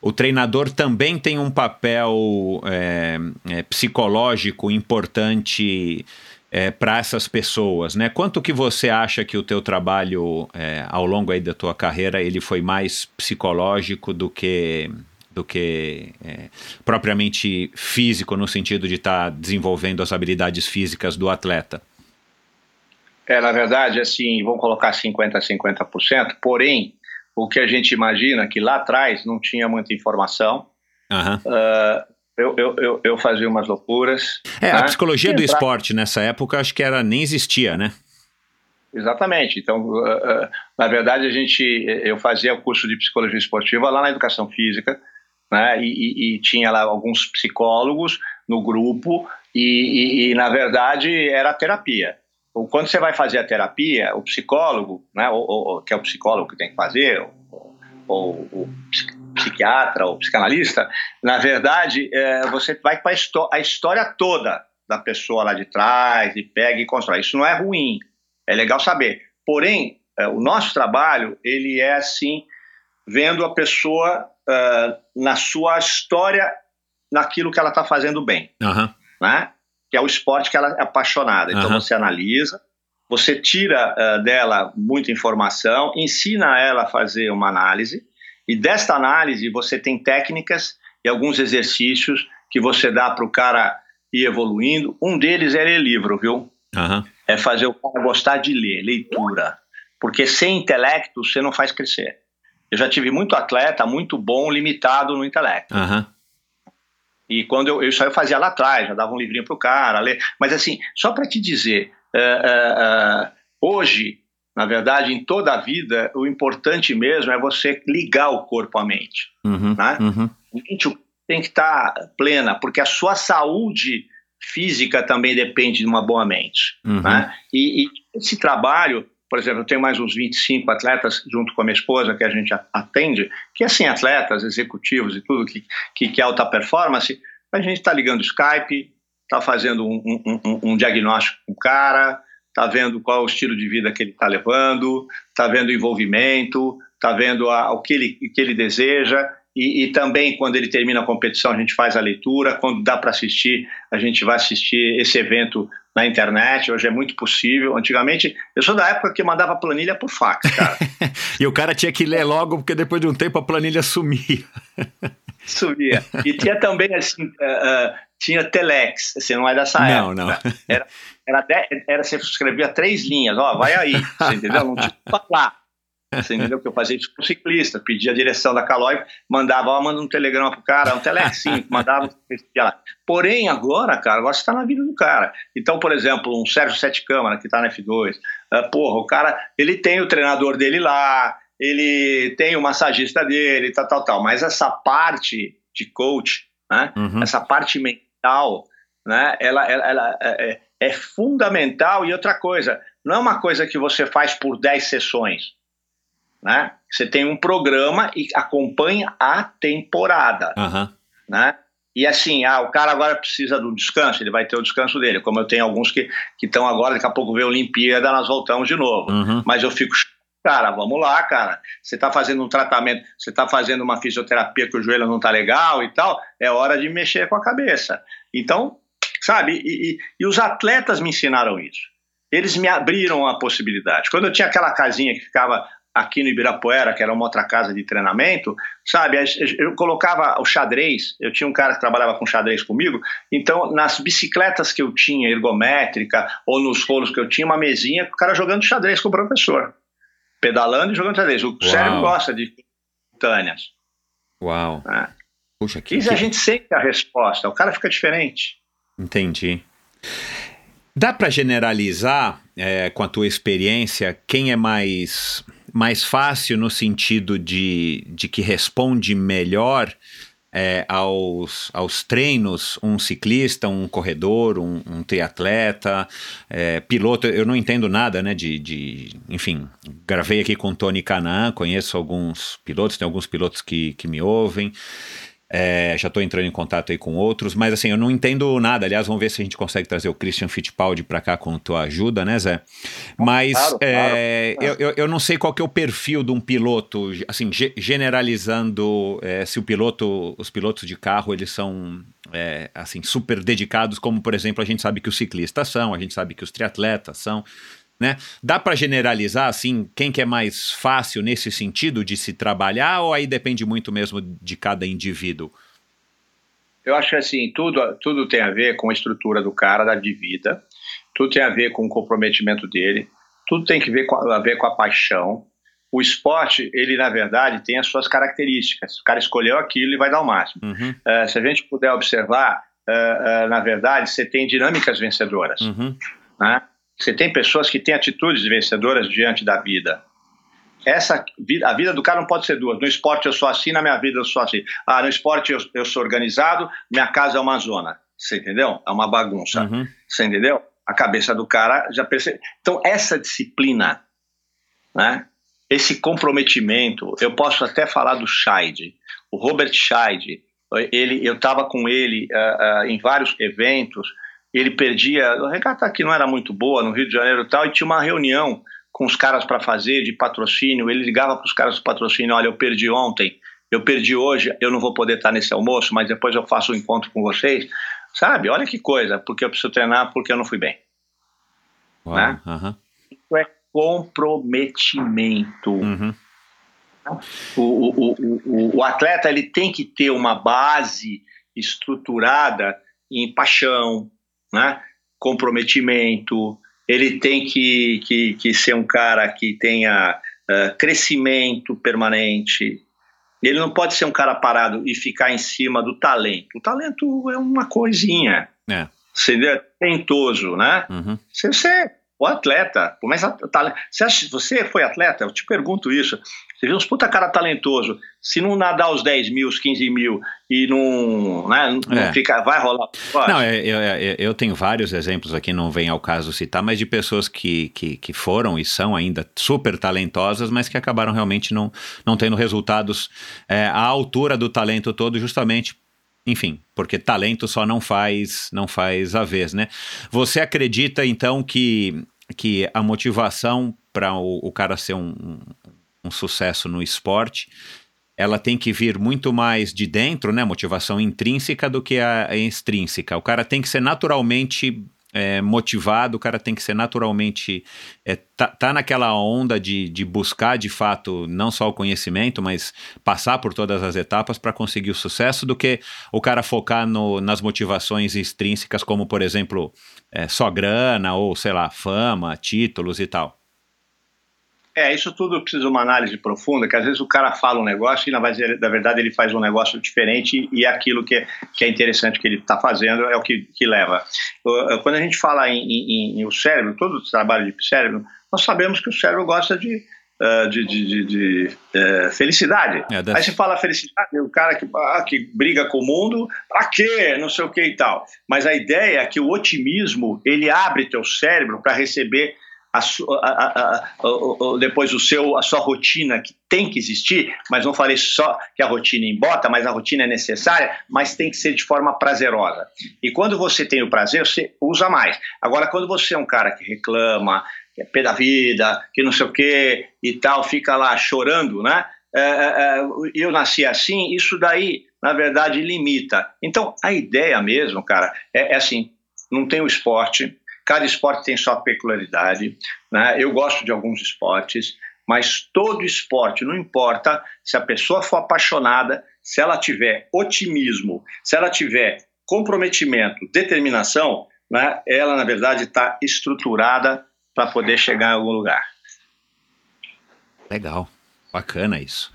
[SPEAKER 8] O treinador também tem um papel é, é, psicológico importante é, para essas pessoas, né? Quanto que você acha que o teu trabalho é, ao longo aí da tua carreira ele foi mais psicológico do que do que é, propriamente físico, no sentido de estar tá desenvolvendo as habilidades físicas do atleta?
[SPEAKER 1] É, na verdade, assim, vamos colocar 50% a 50%, porém, o que a gente imagina é que lá atrás não tinha muita informação. Uhum. Uh, eu, eu, eu, eu, fazia umas loucuras.
[SPEAKER 8] É, né? a psicologia do esporte nessa época acho que era nem existia, né?
[SPEAKER 1] Exatamente. Então, uh, uh, na verdade, a gente, eu fazia o curso de psicologia esportiva lá na educação física, né? E, e, e, tinha lá alguns psicólogos no grupo e, e, na verdade era terapia. Quando você vai fazer a terapia, o psicólogo, né, ou, que é o psicólogo que tem que fazer, ou, ou o psiquiatra ou psicanalista, na verdade é, você vai para a história toda da pessoa lá de trás e pega e constrói. Isso não é ruim, é legal saber. Porém, é, o nosso trabalho ele é assim vendo a pessoa uh, na sua história, naquilo que ela está fazendo bem, uhum. né? Que é o esporte que ela é apaixonada. Então uhum. você analisa, você tira uh, dela muita informação, ensina ela a fazer uma análise e desta análise você tem técnicas e alguns exercícios que você dá para o cara ir evoluindo. Um deles é ler livro, viu? Uhum. É fazer o cara gostar de ler, leitura. Porque sem intelecto você não faz crescer. Eu já tive muito atleta, muito bom, limitado no intelecto.
[SPEAKER 8] Aham.
[SPEAKER 1] E quando eu, aí eu fazia lá atrás, já dava um livrinho pro cara, ler. Mas assim, só para te dizer, é, é, é, hoje, na verdade, em toda a vida, o importante mesmo é você ligar o corpo à mente.
[SPEAKER 8] Uhum.
[SPEAKER 1] Né?
[SPEAKER 8] Uhum.
[SPEAKER 1] A mente tem que estar plena, porque a sua saúde física também depende de uma boa mente.
[SPEAKER 8] Uhum.
[SPEAKER 1] Né? E, e esse trabalho, por exemplo, eu tenho mais uns 25 atletas junto com a minha esposa que a gente atende, que assim, atletas, executivos e tudo que, que, que é alta performance, a gente está ligando Skype, está fazendo um, um, um, um, diagnóstico com o cara, está vendo qual é o estilo de vida que ele está levando, está vendo o envolvimento, está vendo a, o, que ele, que ele deseja, e, e, também quando ele termina a competição a gente faz a leitura, quando dá para assistir a gente vai assistir esse evento na internet, hoje é muito possível. Antigamente, eu sou da época que mandava planilha por fax, cara.
[SPEAKER 8] e o cara tinha que ler logo, porque depois de um tempo a planilha sumia.
[SPEAKER 1] sumia. E tinha também, assim, uh, uh, tinha telex, você assim, não é dessa
[SPEAKER 8] não,
[SPEAKER 1] época.
[SPEAKER 8] Não, não.
[SPEAKER 1] Era, era, de, era, você escrevia três linhas, ó, vai aí, você entendeu? Não tinha que falar. Você entendeu que eu fazia isso com ciclista, pedia a direção da Calói, mandava, ó, manda um telegrama pro cara, um telex sim, mandava, lá. Porém, agora, cara, agora você está na vida do cara. Então, por exemplo, um Sérgio Sete Câmara, que está na F2, uh, porra, o cara, ele tem o treinador dele lá, ele tem o massagista dele, tal, tal, tal, mas essa parte de coach, né, uhum. essa parte mental, né, ela, ela, ela é, é fundamental e outra coisa, não é uma coisa que você faz por 10 sessões, né? Você tem um programa e acompanha a temporada,
[SPEAKER 8] uhum.
[SPEAKER 1] né? E assim, ah, o cara agora precisa do descanso, ele vai ter o descanso dele. Como eu tenho alguns que estão agora, daqui a pouco vê a Olimpíada, nós voltamos de novo.
[SPEAKER 8] Uhum.
[SPEAKER 1] Mas eu fico, cara, vamos lá, cara. Você está fazendo um tratamento, você está fazendo uma fisioterapia que o joelho não está legal e tal, é hora de mexer com a cabeça. Então, sabe, e, e, e os atletas me ensinaram isso. Eles me abriram a possibilidade. Quando eu tinha aquela casinha que ficava aqui no Ibirapuera, que era uma outra casa de treinamento, sabe? Eu colocava o xadrez, eu tinha um cara que trabalhava com xadrez comigo, então nas bicicletas que eu tinha, ergométrica, ou nos rolos que eu tinha, uma mesinha, o cara jogando xadrez com o professor, pedalando e jogando xadrez. O Uau. cérebro gosta de simultâneas.
[SPEAKER 8] Uau.
[SPEAKER 1] É.
[SPEAKER 8] Puxa, que,
[SPEAKER 1] Isso
[SPEAKER 8] que...
[SPEAKER 1] a gente sente a resposta, o cara fica diferente.
[SPEAKER 8] Entendi. Dá para generalizar, é, com a tua experiência, quem é mais mais fácil no sentido de, de que responde melhor é, aos, aos treinos um ciclista, um corredor, um, um triatleta, é, piloto. Eu não entendo nada, né? De, de, enfim, gravei aqui com Tony Canan, conheço alguns pilotos, tem alguns pilotos que, que me ouvem. É, já estou entrando em contato aí com outros, mas assim, eu não entendo nada. Aliás, vamos ver se a gente consegue trazer o Christian Fittipaldi para cá com tua ajuda, né, Zé? Mas
[SPEAKER 1] claro,
[SPEAKER 8] é,
[SPEAKER 1] claro.
[SPEAKER 8] Eu, eu não sei qual que é o perfil de um piloto, assim, generalizando é, se o piloto, os pilotos de carro, eles são é, assim, super dedicados, como por exemplo, a gente sabe que os ciclistas são, a gente sabe que os triatletas são. Né? Dá para generalizar assim quem que é mais fácil nesse sentido de se trabalhar ou aí depende muito mesmo de cada indivíduo?
[SPEAKER 1] Eu acho que assim, tudo, tudo tem a ver com a estrutura do cara, da de vida, tudo tem a ver com o comprometimento dele, tudo tem que ver com, a ver com a paixão. O esporte, ele na verdade tem as suas características. O cara escolheu aquilo e vai dar o máximo.
[SPEAKER 8] Uhum.
[SPEAKER 1] Uh, se a gente puder observar, uh, uh, na verdade, você tem dinâmicas vencedoras.
[SPEAKER 8] Uhum.
[SPEAKER 1] Né? Você tem pessoas que têm atitudes vencedoras diante da vida. Essa a vida do cara não pode ser duas. No esporte eu sou assim, na minha vida eu sou assim. Ah, no esporte eu, eu sou organizado, minha casa é uma zona. Você entendeu? É uma bagunça.
[SPEAKER 8] Uhum.
[SPEAKER 1] Você entendeu? A cabeça do cara já percebe. Então, essa disciplina, né? esse comprometimento, eu posso até falar do Scheid, o Robert Scheid, ele, eu estava com ele uh, uh, em vários eventos, ele perdia. A regata aqui não era muito boa no Rio de Janeiro e tal, e tinha uma reunião com os caras para fazer de patrocínio. Ele ligava para os caras do patrocínio: olha, eu perdi ontem, eu perdi hoje, eu não vou poder estar nesse almoço, mas depois eu faço um encontro com vocês. Sabe? Olha que coisa, porque eu preciso treinar porque eu não fui bem.
[SPEAKER 8] Uau,
[SPEAKER 1] né?
[SPEAKER 8] uhum.
[SPEAKER 1] Isso é comprometimento.
[SPEAKER 8] Uhum.
[SPEAKER 1] O, o, o, o, atleta ele tem que ter uma base estruturada em paixão, né? comprometimento, ele tem que, que, que ser um cara que tenha uh, crescimento permanente. Ele não pode ser um cara parado e ficar em cima do talento. O talento é uma coisinha.
[SPEAKER 8] É.
[SPEAKER 1] Você é talentoso, né?
[SPEAKER 8] Uhum.
[SPEAKER 1] Você, você o atleta, começa a, tá, você, acha, você foi atleta? Eu te pergunto isso. Você vê uns puta cara talentoso, se não nadar os 10 mil, os 15 mil e não, né, não
[SPEAKER 8] É.
[SPEAKER 1] fica, vai rolar. Pode.
[SPEAKER 8] Não, é, eu, eu, eu tenho vários exemplos aqui, não vem ao caso citar, mas de pessoas que, que, que foram e são ainda super talentosas, mas que acabaram realmente não, não tendo resultados é, à altura do talento todo, justamente enfim, porque talento só não faz não faz a vez, né? Você acredita então que, que a motivação para o, o cara ser um, um, sucesso no esporte ela tem que vir muito mais de dentro, né? Motivação intrínseca do que a extrínseca. O cara tem que ser naturalmente é, motivado, o cara tem que ser naturalmente. É, tá, tá naquela onda de, de buscar de fato não só o conhecimento, mas passar por todas as etapas para conseguir o sucesso, do que o cara focar no, nas motivações extrínsecas, como por exemplo, é, só grana ou sei lá, fama, títulos e tal.
[SPEAKER 1] É, isso tudo precisa de uma análise profunda, que às vezes o cara fala um negócio e na, verdade ele faz um negócio diferente e aquilo que é, que é interessante que ele está fazendo é o que, que leva. Quando a gente fala em, em, em, o cérebro, todo o trabalho de cérebro, nós sabemos que o cérebro gosta de, uh, de, de, de, de uh, felicidade.
[SPEAKER 8] É,
[SPEAKER 1] Aí você fala felicidade, o cara que, ah, que briga com o mundo, pra quê? Não sei o que e tal. Mas a ideia é que o otimismo, ele abre teu cérebro para receber a, a, a, depois o seu, a sua rotina que tem que existir, mas não falei só que a rotina embota, mas a rotina é necessária, mas tem que ser de forma prazerosa. E quando você tem o prazer, você usa mais. Agora, quando você é um cara que reclama, que é pé da vida, que não sei o que e tal, fica lá chorando, né? É, é, eu nasci assim, isso daí, na verdade, limita. Então, a ideia mesmo, cara, é, é assim: não tem o esporte, Cada esporte tem sua peculiaridade. Né? Eu gosto de alguns esportes, mas todo esporte, não importa se a pessoa for apaixonada, se ela tiver otimismo, se ela tiver comprometimento, determinação, né? ela, na verdade, está estruturada para poder chegar em algum lugar.
[SPEAKER 8] Legal. Bacana isso.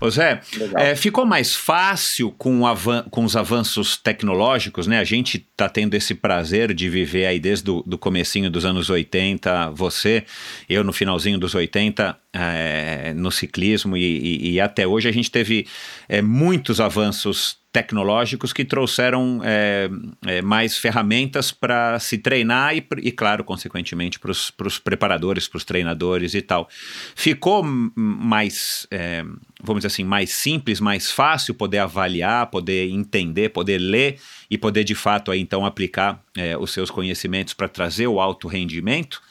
[SPEAKER 8] Ô Zé, é, ficou mais fácil com, com, os avanços tecnológicos, né? A gente está tendo esse prazer de viver aí desde o do comecinho dos anos 80, você, eu no finalzinho dos 80, é, no ciclismo e, e, e, até hoje a gente teve é, muitos avanços tecnológicos que trouxeram é, é, mais ferramentas para se treinar e, e, claro, consequentemente, para os preparadores, para os treinadores e tal. Ficou mais, é, vamos dizer assim, mais simples, mais fácil poder avaliar, poder entender, poder ler e poder de fato aí, então aplicar é, os seus conhecimentos para trazer o alto rendimento?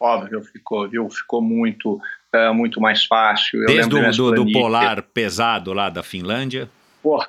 [SPEAKER 1] Óbvio, ficou, viu? Ficou muito muito mais fácil. Eu
[SPEAKER 8] Desde o do, do, polar pesado lá da Finlândia?
[SPEAKER 1] Pô.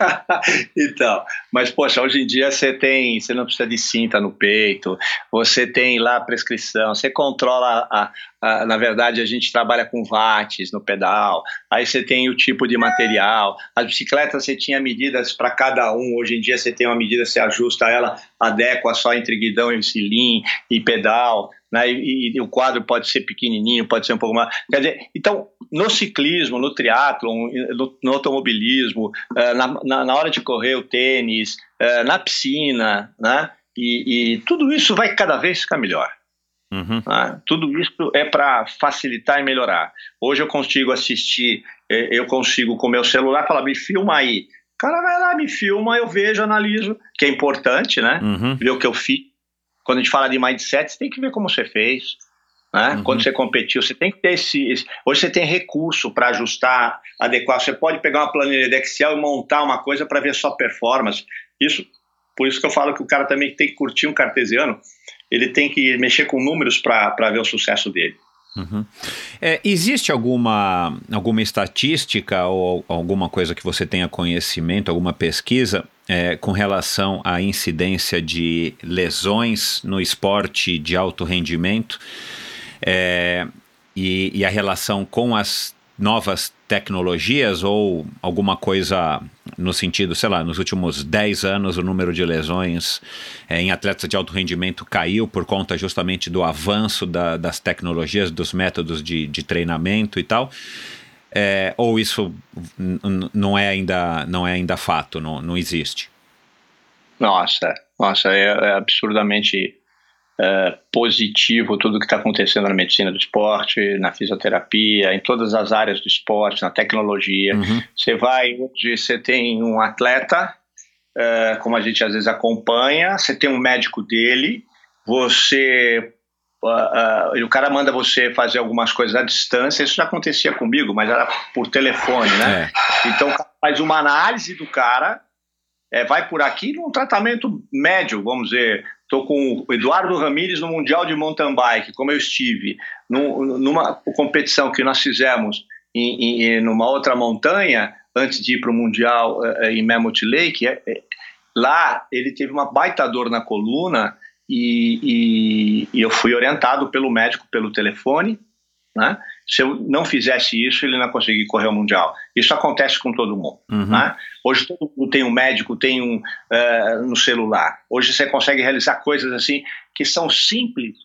[SPEAKER 1] então, mas poxa, hoje em dia você tem, você não precisa de cinta no peito, você tem lá a prescrição, você controla a, a, na verdade a gente trabalha com watts no pedal, aí você tem o tipo de material, as bicicletas você tinha medidas para cada um, hoje em dia você tem uma medida, você ajusta ela, adequa só entre guidão e cilim e pedal, né, e, e, o quadro pode ser pequenininho, pode ser um pouco mais. Quer dizer, então, no ciclismo, no triatlon, no, no automobilismo, uh, na, na, na, hora de correr o tênis, uh, na piscina, né, e, e, tudo isso vai cada vez ficar melhor.
[SPEAKER 8] Uhum.
[SPEAKER 1] Né? Tudo isso é para facilitar e melhorar. Hoje eu consigo assistir, eu consigo com meu celular falar, me filma aí. O cara vai lá, me filma, eu vejo, analiso, que é importante, né?
[SPEAKER 8] Uhum.
[SPEAKER 1] Ver o que eu fiz quando a gente fala de mindset, você tem que ver como você fez. Né? Uhum. Quando você competiu, você tem que ter esse. esse hoje você tem recurso para ajustar, adequar. Você pode pegar uma planilha de Excel e montar uma coisa para ver só performance. Isso, por isso que eu falo que o cara também tem que curtir um cartesiano. Ele tem que mexer com números para ver o sucesso dele.
[SPEAKER 8] Uhum. É, existe alguma, alguma estatística ou alguma coisa que você tenha conhecimento, alguma pesquisa é, com relação à incidência de lesões no esporte de alto rendimento é, e, e, a relação com as novas tecnologias ou alguma coisa no sentido, sei lá, nos últimos 10 anos o número de lesões é, em atletas de alto rendimento caiu por conta justamente do avanço da, das tecnologias, dos métodos de, de treinamento e tal? É, ou isso não é ainda, não é ainda fato, não, não existe?
[SPEAKER 1] Nossa, nossa, é, é absurdamente é, positivo tudo que está acontecendo na medicina do esporte, na fisioterapia, em todas as áreas do esporte, na tecnologia. Uhum. Você vai, hoje você tem um atleta, é, como a gente às vezes acompanha, você tem um médico dele, você Uh, uh, o cara manda você fazer algumas coisas à distância, isso já acontecia comigo, mas era por telefone, né? É. Então faz uma análise do cara, é, vai por aqui num tratamento médio, vamos dizer. Estou com o Eduardo Ramírez no Mundial de Mountain Bike, como eu estive, num, numa competição que nós fizemos em, em numa outra montanha, antes de ir para o Mundial uh, em Mammoth Lake. É, é, lá ele teve uma baita dor na coluna e, e, e, eu fui orientado pelo médico pelo telefone. Né? Se eu não fizesse isso, ele não conseguia correr o Mundial. Isso acontece com todo mundo. Uhum. Né? Hoje todo mundo tem um médico, tem um uh, no celular. Hoje você consegue realizar coisas assim que são simples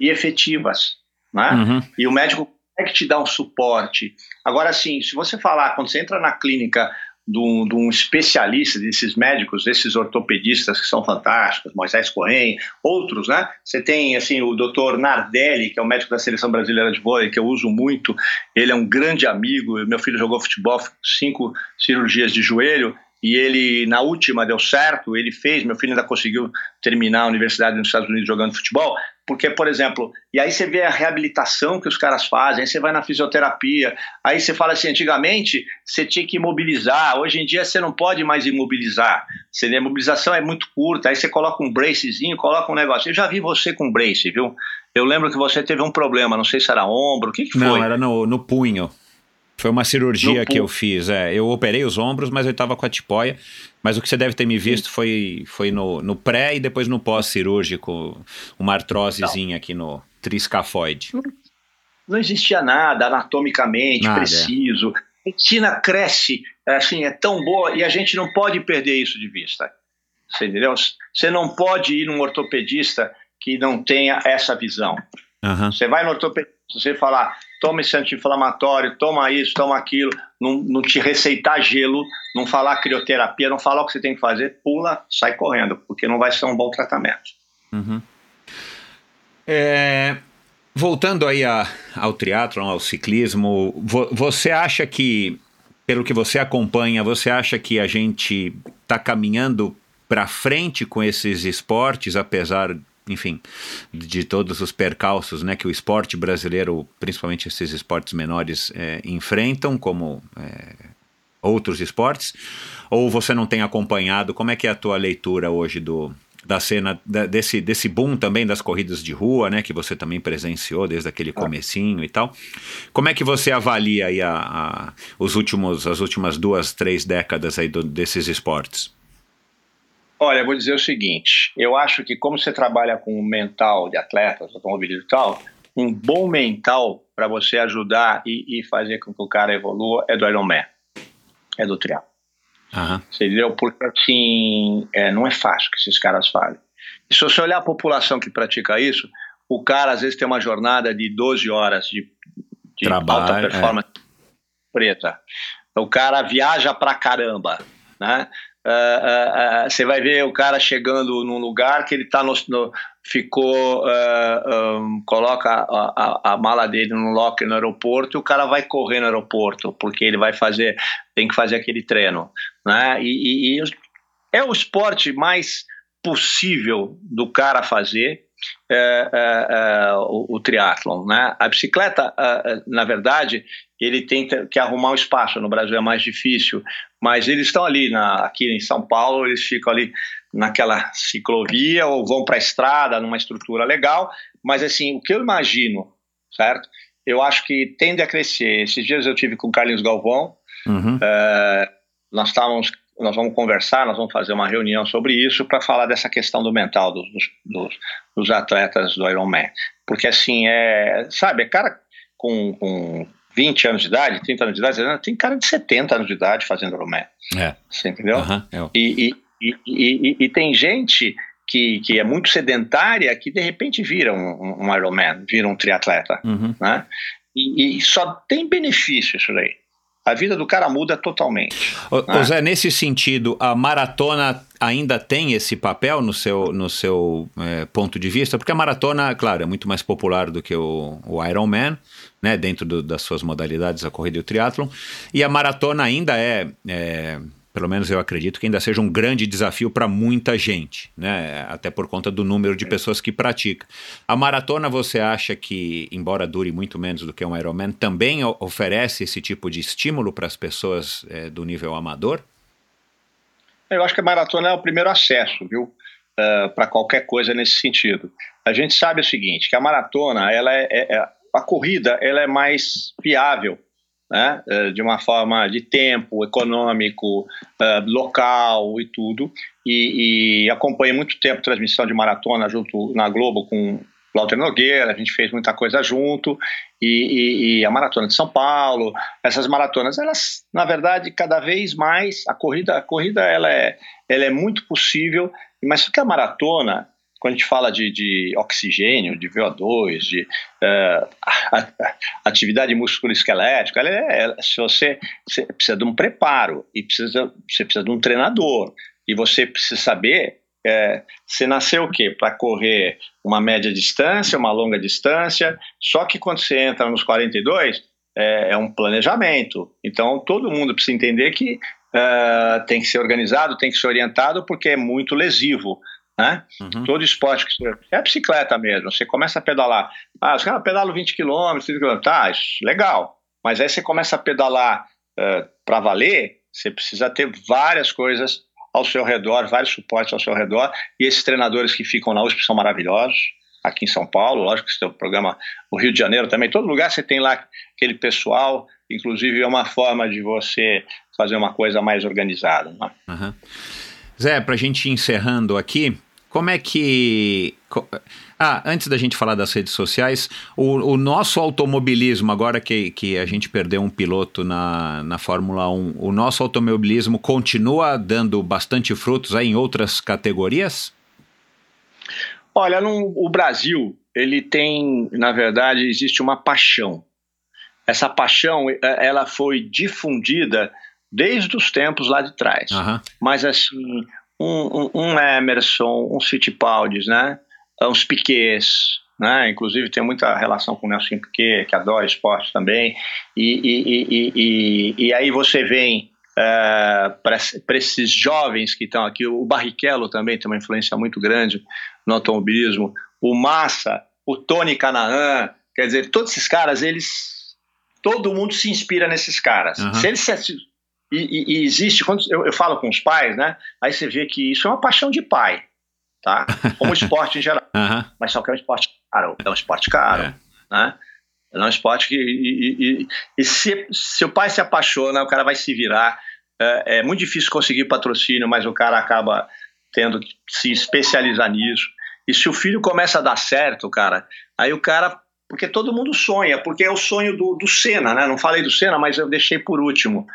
[SPEAKER 1] e efetivas. Né? Uhum. E o médico é que te dá um suporte. Agora, sim, se você falar, quando você entra na clínica de um, de um, especialista, desses médicos, desses ortopedistas que são fantásticos, Moisés Correia, outros, né? Você tem, assim, o doutor Nardelli, que é o médico da Seleção Brasileira de Vôlei, que eu uso muito, ele é um grande amigo, meu filho jogou futebol, cinco cirurgias de joelho, e ele, na última, deu certo, ele fez, meu filho ainda conseguiu terminar a universidade nos Estados Unidos jogando futebol, porque, por exemplo, e aí você vê a reabilitação que os caras fazem, aí você vai na fisioterapia, aí você fala assim, antigamente você tinha que imobilizar, hoje em dia você não pode mais imobilizar, a imobilização é muito curta, aí você coloca um bracezinho, coloca um negócio. Eu já vi você com brace, viu? Eu lembro que você teve um problema, não sei se era ombro, o que, que foi?
[SPEAKER 8] Não, era no, no punho. Foi uma cirurgia que eu fiz. É, eu operei os ombros, mas eu estava com a tipóia. Mas o que você deve ter me visto foi, foi no, no pré e depois no pós-cirúrgico, uma artrosezinha aqui no triscafoide.
[SPEAKER 1] Não, não existia nada anatomicamente nada, é. preciso. É. A retina cresce, assim, é tão boa e a gente não pode perder isso de vista. Você entendeu? Você não pode ir num ortopedista que não tenha essa visão. Uhum. Você vai no ortopedista, você falar, toma esse anti-inflamatório, toma isso, toma aquilo, não, não, te receitar gelo, não falar crioterapia, não falar o que você tem que fazer, pula, sai correndo, porque não vai ser um bom tratamento.
[SPEAKER 8] Uhum. É, voltando aí a, ao triatlon, ao ciclismo, vo, você acha que, pelo que você acompanha, você acha que a gente está caminhando para frente com esses esportes, apesar enfim, de todos os percalços né, que o esporte brasileiro, principalmente esses esportes menores, é, enfrentam, como é, outros esportes? Ou você não tem acompanhado? Como é que é a tua leitura hoje do, da cena, da, desse, desse boom também das corridas de rua, né, que você também presenciou desde aquele ah. comecinho e tal? Como é que você avalia aí a, a os últimos, as últimas duas, três décadas aí do, desses esportes?
[SPEAKER 1] Olha, vou dizer o seguinte: eu acho que, como você trabalha com o mental de atletas, automobilismo e tal, um bom mental para você ajudar e, e, fazer com que o cara evolua é do Ironman, é do triatlo. Uhum. Você entendeu? Porque assim, é, não é fácil que esses caras falem. E se você olhar a população que pratica isso, o cara às vezes tem uma jornada de 12 horas de, de Trabalho, alta é. performance é. preta. O cara viaja pra caramba, né? Uh, uh, uh, você vai ver o cara chegando num lugar que ele tá no, no ficou um, coloca a, a, a, mala dele no locker no aeroporto e o cara vai correr no aeroporto porque ele vai fazer tem que fazer aquele treino né? E, e, e é o esporte mais possível do cara fazer o, o triatlon. Né? A bicicleta, na verdade, ele tem que arrumar um espaço. No Brasil é mais difícil, mas eles estão ali na, aqui em São Paulo, eles ficam ali naquela ciclovia ou vão para a estrada numa estrutura legal. Mas assim, o que eu imagino, certo? Eu acho que tende a crescer. Esses dias eu tive com o Carlinhos Galvão. Uhum. É, nós estávamos nós vamos conversar, nós vamos fazer uma reunião sobre isso para falar dessa questão do mental dos, dos, dos, atletas do Ironman. Porque assim, é, sabe, é cara com, com 20 anos de idade, 30 anos de idade, tem cara de 70 anos de idade fazendo Ironman.
[SPEAKER 8] É.
[SPEAKER 1] Você entendeu?
[SPEAKER 8] Uhum,
[SPEAKER 1] e, e, e, e, tem gente que, que é muito sedentária que de repente vira um, um Ironman, vira um triatleta.
[SPEAKER 8] Uhum.
[SPEAKER 1] Né? E, só tem benefício isso daí a vida do cara muda totalmente.
[SPEAKER 8] Ô, né? Zé, nesse sentido, a maratona ainda tem esse papel no seu, no seu é, ponto de vista? Porque a maratona, claro, é muito mais popular do que o, o Ironman, né, dentro do, das suas modalidades, a corrida e o triatlon, e a maratona ainda é, é pelo menos eu acredito que ainda seja um grande desafio para muita gente, né? Até por conta do número de pessoas que pratica. A maratona, você acha que, embora dure muito menos do que um Ironman, também oferece esse tipo de estímulo para as pessoas é, do nível amador?
[SPEAKER 1] Eu acho que a maratona é o primeiro acesso, viu? Uh, para qualquer coisa nesse sentido. A gente sabe o seguinte, que a maratona, ela é, é, é a corrida, ela é mais viável né, eh, de uma forma de tempo, econômico, uh, local e tudo. E, e acompanhei muito tempo transmissão de maratona junto na Globo com Walter Nogueira, a gente fez muita coisa junto, e, e, e, a Maratona de São Paulo, essas maratonas, elas, na verdade, cada vez mais, a corrida, a corrida ela é, ela é muito possível, mas o que a maratona, quando a gente fala de, de oxigênio, de VO2, de uh, atividade musculoesquelética, é, é, se você, você, precisa de um preparo e precisa, você precisa de um treinador e você precisa saber é, você nasceu o quê? Para correr uma média distância, uma longa distância, só que quando você entra nos 42, é, é um planejamento. Então todo mundo precisa entender que uh, tem que ser organizado, tem que ser orientado, porque é muito lesivo. Né? Uhum. Todo esporte que você. É bicicleta mesmo. Você começa a pedalar. Ah, os caras pedalam 20 km, 30 km. Tá, isso, legal. Mas aí você começa a pedalar uh, eh, para valer, você precisa ter várias coisas ao seu redor, vários suportes ao seu redor. E esses treinadores que ficam na USP são maravilhosos. Aqui em São Paulo, lógico que você tem o programa no Rio de Janeiro também. Todo lugar você tem lá aquele pessoal. Inclusive, é uma forma de você fazer uma coisa mais organizada. Né?
[SPEAKER 8] Uhum. Zé, para a gente ir encerrando aqui, como é que. Ah, antes da gente falar das redes sociais, o, o, nosso automobilismo, agora que, que a gente perdeu um piloto na, na Fórmula 1, o nosso automobilismo continua dando bastante frutos aí em outras categorias?
[SPEAKER 1] Olha, no, o Brasil, ele tem, na verdade, existe uma paixão. Essa paixão, é, ela foi difundida desde os tempos lá de trás.
[SPEAKER 8] Uhum.
[SPEAKER 1] Mas assim, um, um, um Emerson, um Fittipaldi, né? Uns Piquets, né? Inclusive tem muita relação com o Nelson Piquet, que adora esporte também. E, e, e, e, aí você vem uh, para esses jovens que estão aqui, o Barrichello também tem uma influência muito grande no automobilismo, o Massa, o Tony Canaan, quer dizer, todos esses caras, eles todo mundo se inspira nesses caras. Uhum. Se eles se, e, e, e existe, quando eu, eu, falo com os pais, né? Aí você vê que isso é uma paixão de pai, tá? Como esporte em geral.
[SPEAKER 8] Uhum.
[SPEAKER 1] Mas só que é um esporte caro. É um esporte caro, é. né? É um esporte que. E, e, se, se o pai se apaixona, o cara vai se virar. É, é muito difícil conseguir patrocínio, mas o cara acaba tendo que se especializar nisso. E se o filho começa a dar certo, cara, aí o cara porque todo mundo sonha, porque é o sonho do, do Senna, né? Não falei do Senna, mas eu deixei por último.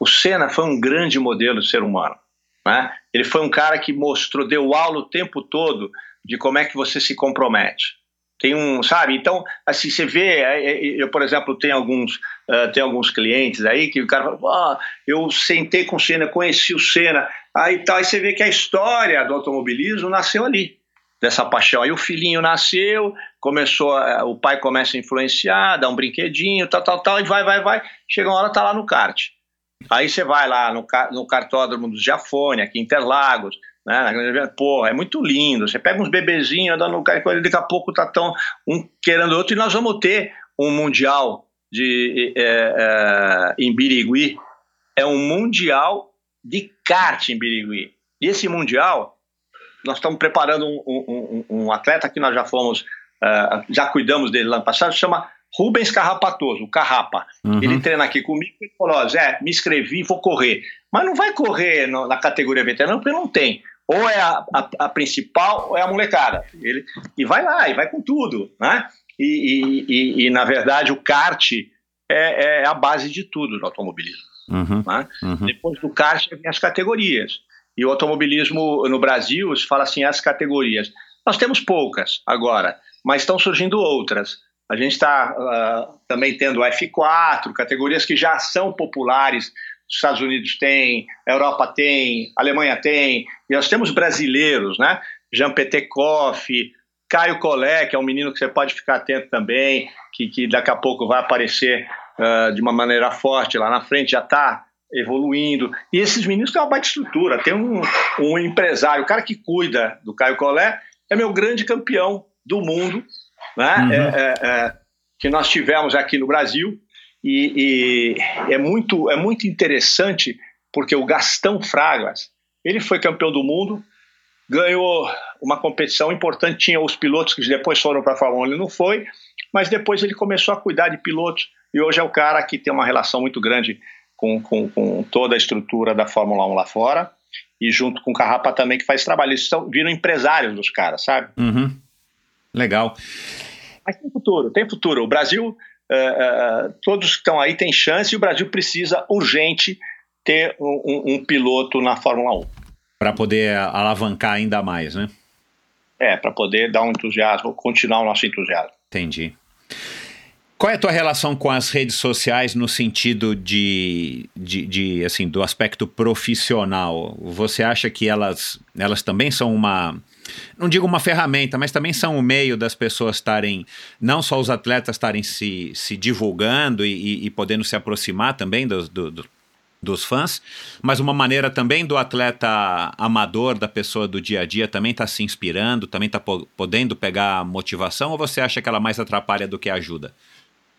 [SPEAKER 1] O Senna foi um grande modelo de ser humano. Né? Ele foi um cara que mostrou, deu aula o tempo todo de como é que você se compromete. Tem um, sabe? Então, assim, você vê, é, é, eu, por exemplo, tenho alguns, uh, tenho alguns clientes aí que o cara fala, eu sentei com o Senna, conheci o Senna, aí tal, aí você vê que a história do automobilismo nasceu ali, dessa paixão. Aí o filhinho nasceu, começou, o pai começa a influenciar, dá um brinquedinho, tal, tal, tal, e vai, vai, vai, chega uma hora, tá lá no kart. Aí você vai lá no, no cartódromo do Giafone, aqui em Interlagos, né? Pô, é muito lindo. Você pega uns bebezinhos andando no carro, daqui a pouco tá tão um querendo outro, e nós vamos ter um mundial de, é, é, em Birigui. É um mundial de kart em Birigui. E esse mundial, nós estamos preparando um, um, um, um atleta que nós já fomos, uh, já cuidamos dele lá no passado, chama Rubens Carrapatoso, o Carrapa. Uhum. Ele treina aqui comigo e falou: Zé, me inscrevi, vou correr. Mas não vai correr no, na categoria veterano porque não tem. Ou é a, a, a, principal ou é a molecada. Ele, e vai lá, e vai com tudo. Né? E, e, e, e na verdade, o kart é, é a base de tudo no automobilismo. Uhum, né? uhum. Depois do kart vem as categorias. E o automobilismo no Brasil, se fala assim, as categorias. Nós temos poucas agora, mas estão surgindo outras. A gente está uh, também tendo o F4, categorias que já são populares. Os Estados Unidos tem, Europa tem, Alemanha tem, e nós temos brasileiros, né? Jean Petekoff, Caio Collet, que é um menino que você pode ficar atento também, que, que daqui a pouco vai aparecer uh, de uma maneira forte lá na frente, já está evoluindo. E esses meninos têm uma baita estrutura. Tem um, um empresário, o cara que cuida do Caio Collet, é meu grande campeão do mundo, né? Uhum. É, é, é, que nós tivemos aqui no Brasil. E, e, é, muito, é muito interessante porque o Gastão Fragas, ele foi campeão do mundo, ganhou uma competição importante, tinha os pilotos que depois foram para a Fórmula 1, ele não foi, mas depois ele começou a cuidar de pilotos e hoje é o cara que tem uma relação muito grande com, com, com toda a estrutura da Fórmula 1 lá fora e junto com o Carrapa também que faz trabalho. Eles são, viram empresários dos caras, sabe?
[SPEAKER 8] Uhum. Legal.
[SPEAKER 1] Mas tem futuro, tem futuro. O Brasil, uh, uh, todos que estão aí têm chance e o Brasil precisa urgente ter um, um, um piloto na Fórmula 1.
[SPEAKER 8] Para poder alavancar ainda mais, né?
[SPEAKER 1] É, para poder dar um entusiasmo, continuar o nosso entusiasmo.
[SPEAKER 8] Entendi. Qual é a tua relação com as redes sociais no sentido de, de, de, assim, do aspecto profissional? Você acha que elas, elas também são uma, não digo uma ferramenta, mas também são o meio das pessoas estarem, não só os atletas estarem se, se divulgando e, e, podendo se aproximar também do, do, do, dos fãs, mas uma maneira também do atleta amador, da pessoa do dia a dia, também está se inspirando, também está podendo pegar motivação, ou você acha que ela mais atrapalha do que ajuda?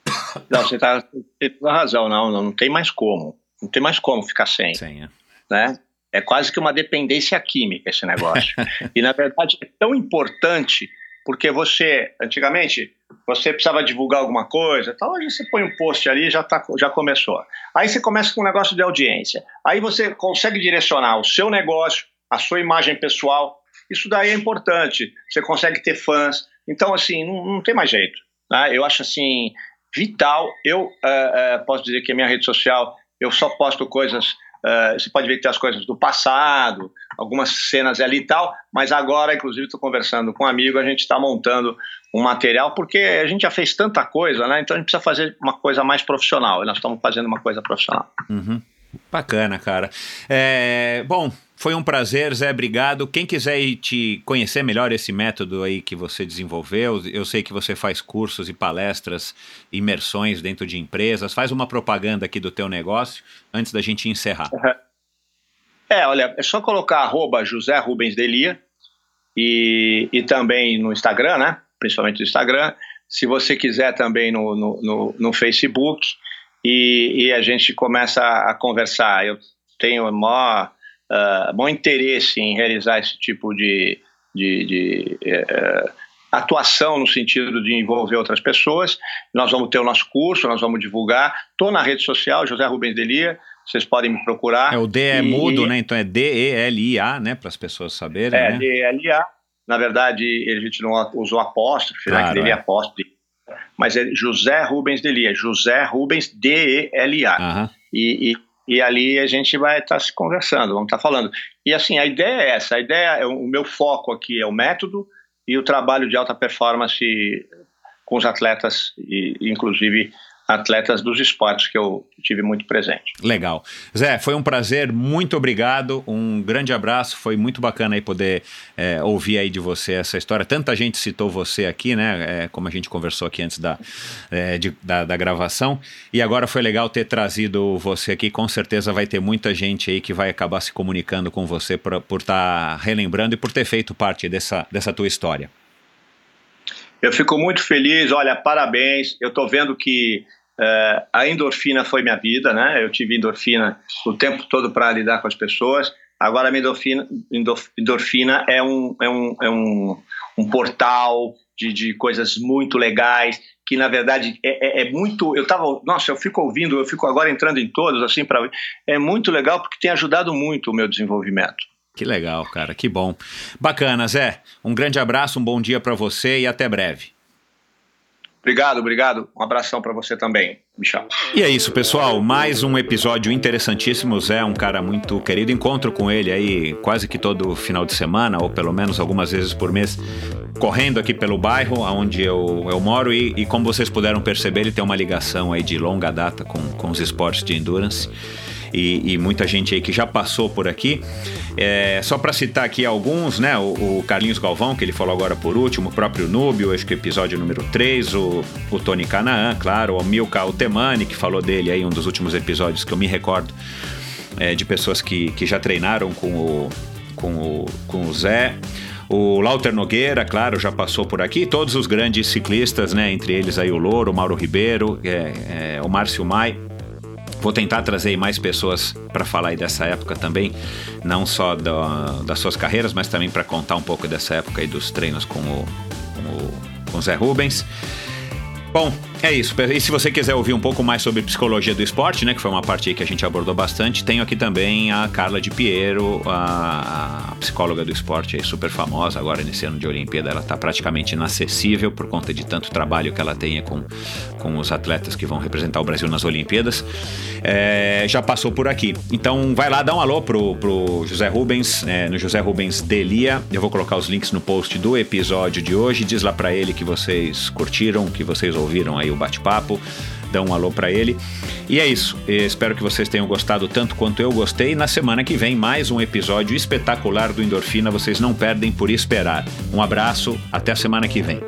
[SPEAKER 1] Não, você está tem toda razão, não, não, não tem mais como. Não tem mais como ficar sem.
[SPEAKER 8] Sem, é.
[SPEAKER 1] Né? É quase que uma dependência química esse negócio. e na verdade é tão importante porque você, antigamente, você precisava divulgar alguma coisa, tal, hoje você põe um post ali já tá, já começou. Aí você começa com um negócio de audiência. Aí você consegue direcionar o seu negócio, a sua imagem pessoal. Isso daí é importante. Você consegue ter fãs. Então, assim, não, não tem mais jeito. Né? Eu acho assim, vital. Eu uh, uh, posso dizer que a minha rede social, eu só posto coisas. Uh, você pode ver que tem as coisas do passado, algumas cenas ali e tal, mas agora, inclusive, estou conversando com um amigo, a gente está montando um material, porque a gente já fez tanta coisa, né? Então a gente precisa fazer uma coisa mais profissional, e nós estamos fazendo uma coisa profissional.
[SPEAKER 8] Uhum. Bacana, cara. É, bom, foi um prazer, Zé, obrigado. Quem quiser te conhecer melhor esse método aí que você desenvolveu, eu sei que você faz cursos e palestras, imersões dentro de empresas. Faz uma propaganda aqui do teu negócio antes da gente encerrar.
[SPEAKER 1] É, olha, é só colocar arroba José Rubens Delia e, e também no Instagram, né? Principalmente no Instagram. Se você quiser também no, no, no, no Facebook e, e, a gente começa a conversar. Eu tenho maior uh, bom interesse em realizar esse tipo de, de, de uh, atuação no sentido de envolver outras pessoas. Nós vamos ter o nosso curso, nós vamos divulgar. Estou na rede social, José Rubens Delia, vocês podem me procurar.
[SPEAKER 8] É o D é e, mudo, né? Então é D-E-L-I-A, né? Para as pessoas saberem.
[SPEAKER 1] É,
[SPEAKER 8] né?
[SPEAKER 1] D-E-L-I-A. Na verdade, a gente não usou apóstrofe, né? claro, né? Que é apóstrofe. Mas é José Rubens Delia, José Rubens D-E-L-I-A. Uhum. E, e e ali a gente vai estar tá se conversando, vamos estar tá falando. E assim, a ideia é essa, a ideia, é, o meu foco aqui é o método e o trabalho de alta performance com os atletas, e inclusive atletas dos esportes que eu tive muito presente.
[SPEAKER 8] Legal. Zé, foi um prazer, muito obrigado, um grande abraço, foi muito bacana aí poder é, ouvir aí de você essa história. Tanta gente citou você aqui, né, é, como a gente conversou aqui antes da, é, de, da, da, gravação, e agora foi legal ter trazido você aqui, com certeza vai ter muita gente aí que vai acabar se comunicando com você por estar tá relembrando e por ter feito parte dessa, dessa tua história.
[SPEAKER 1] Eu fico muito feliz, olha, parabéns. Eu estou vendo que uh, a endorfina foi minha vida, né? Eu tive endorfina o tempo todo para lidar com as pessoas. Agora a endorfina, endorfina é, um, é, um, é um, um portal de, de coisas muito legais que na verdade é, é, é, muito. Eu tava, nossa, eu fico ouvindo, eu fico agora entrando em todos assim para é muito legal porque tem ajudado muito o meu desenvolvimento.
[SPEAKER 8] Que legal, cara, que bom. Bacana, Zé. Um grande abraço, um bom dia para você e até breve.
[SPEAKER 1] Obrigado, obrigado. Um abração para você também, Michel.
[SPEAKER 8] E é isso, pessoal. Mais um episódio interessantíssimo. Zé é um cara muito querido. Encontro com ele aí quase que todo final de semana, ou pelo menos algumas vezes por mês, correndo aqui pelo bairro onde eu, eu moro. E, e como vocês puderam perceber, ele tem uma ligação aí de longa data com, com os esportes de endurance e, e muita gente aí que já passou por aqui. É, só para citar aqui alguns, né? O, o, Carlinhos Galvão, que ele falou agora por último, o próprio Núbio, acho que episódio número 3, o, o Tony Canaan, claro, o Milka Altemani, que falou dele aí, um dos últimos episódios que eu me recordo, é, de pessoas que, que já treinaram com o, com o, com o Zé. O Lauter Nogueira, claro, já passou por aqui. Todos os grandes ciclistas, né? Entre eles aí o Louro, o Mauro Ribeiro, é, é, o Márcio Mai. Vou tentar trazer mais pessoas para falar aí dessa época também, não só da, das suas carreiras, mas também para contar um pouco dessa época aí dos treinos com o, com o, com o Zé Rubens. Bom, é isso. E se você quiser ouvir um pouco mais sobre psicologia do esporte, né, que foi uma parte que a gente abordou bastante, tenho aqui também a Carla de Piero, a, psicóloga do esporte, aí, super famosa agora nesse ano de Olimpíada. Ela está praticamente inacessível por conta de tanto trabalho que ela tem com, com os atletas que vão representar o Brasil nas Olimpíadas. É, já passou por aqui. Então vai lá, dá um alô pro, pro José Rubens, é, no José Rubens Delia. Eu vou colocar os links no post do episódio de hoje. Diz lá para ele que vocês curtiram, que vocês ouviram ouviram aí o bate-papo, dão um alô para ele. E é isso. Espero que vocês tenham gostado tanto quanto eu gostei. Na semana que vem, mais um episódio espetacular do Endorfina. Vocês não perdem por esperar. Um abraço, até a semana que vem.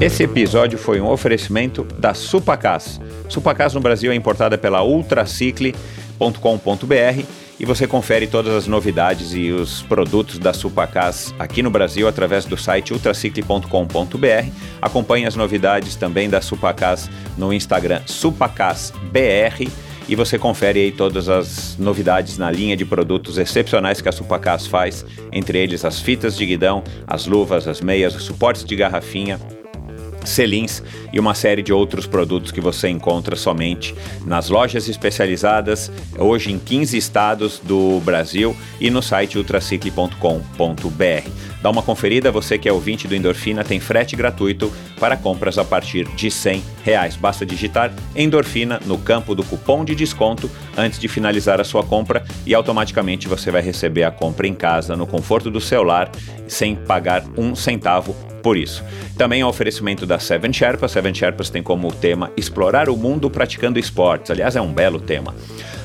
[SPEAKER 8] Esse episódio foi um oferecimento da Supacas. Supacas no Brasil é importada pela ultracicle.com.br e você confere todas as novidades e os produtos da Supacas aqui no Brasil através do site ultracicle.com.br. Acompanhe as novidades também da Supacas no Instagram supacasbr e você confere aí todas as novidades na linha de produtos excepcionais que a Supacas faz, entre eles as fitas de guidão, as luvas, as meias, os suportes de garrafinha, selins e uma série de outros produtos que você encontra somente nas lojas especializadas, hoje em 15 estados do Brasil e no site ultracicle.com.br. Dá uma conferida, você que é ouvinte do Endorfina tem frete gratuito para compras a partir de 100 reais. Basta digitar Endorfina no campo do cupom de desconto antes de finalizar a sua compra e automaticamente você vai receber a compra em casa, no conforto do celular, sem pagar um centavo por isso. Também é um oferecimento da Seven Sherpas. Seven Sherpas tem como tema explorar o mundo praticando esportes. Aliás, é um belo tema.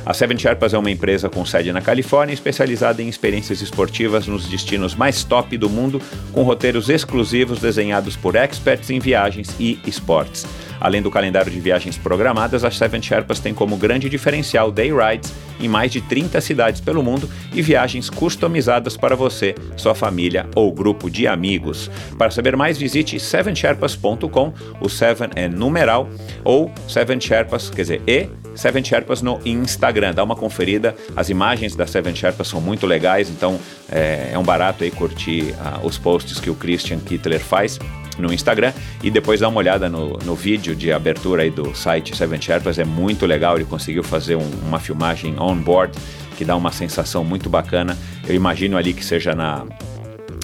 [SPEAKER 8] A Seven Sherpas é uma empresa com sede na Califórnia, especializada em experiências esportivas nos destinos mais top do mundo, com roteiros exclusivos desenhados por experts em viagens e esportes. Além do calendário de viagens programadas, a Seven Sherpas tem como grande diferencial day rides em mais de 30 cidades pelo mundo e viagens customizadas para você, sua família ou grupo de amigos. Para saber mais, visite sevensherpas.com, o Seven é numeral, ou Seven Sherpas, quer dizer, e Seven Sherpas no Instagram. Dá uma conferida, as imagens da Seven Sherpas são muito legais, então é, é um barato aí curtir uh, os posts que o Christian Kittler faz no Instagram e depois dá uma olhada no, no vídeo de abertura aí do site Seven Sherpas, é muito legal, ele conseguiu fazer um, uma filmagem on board que dá uma sensação muito bacana. Eu imagino ali que seja na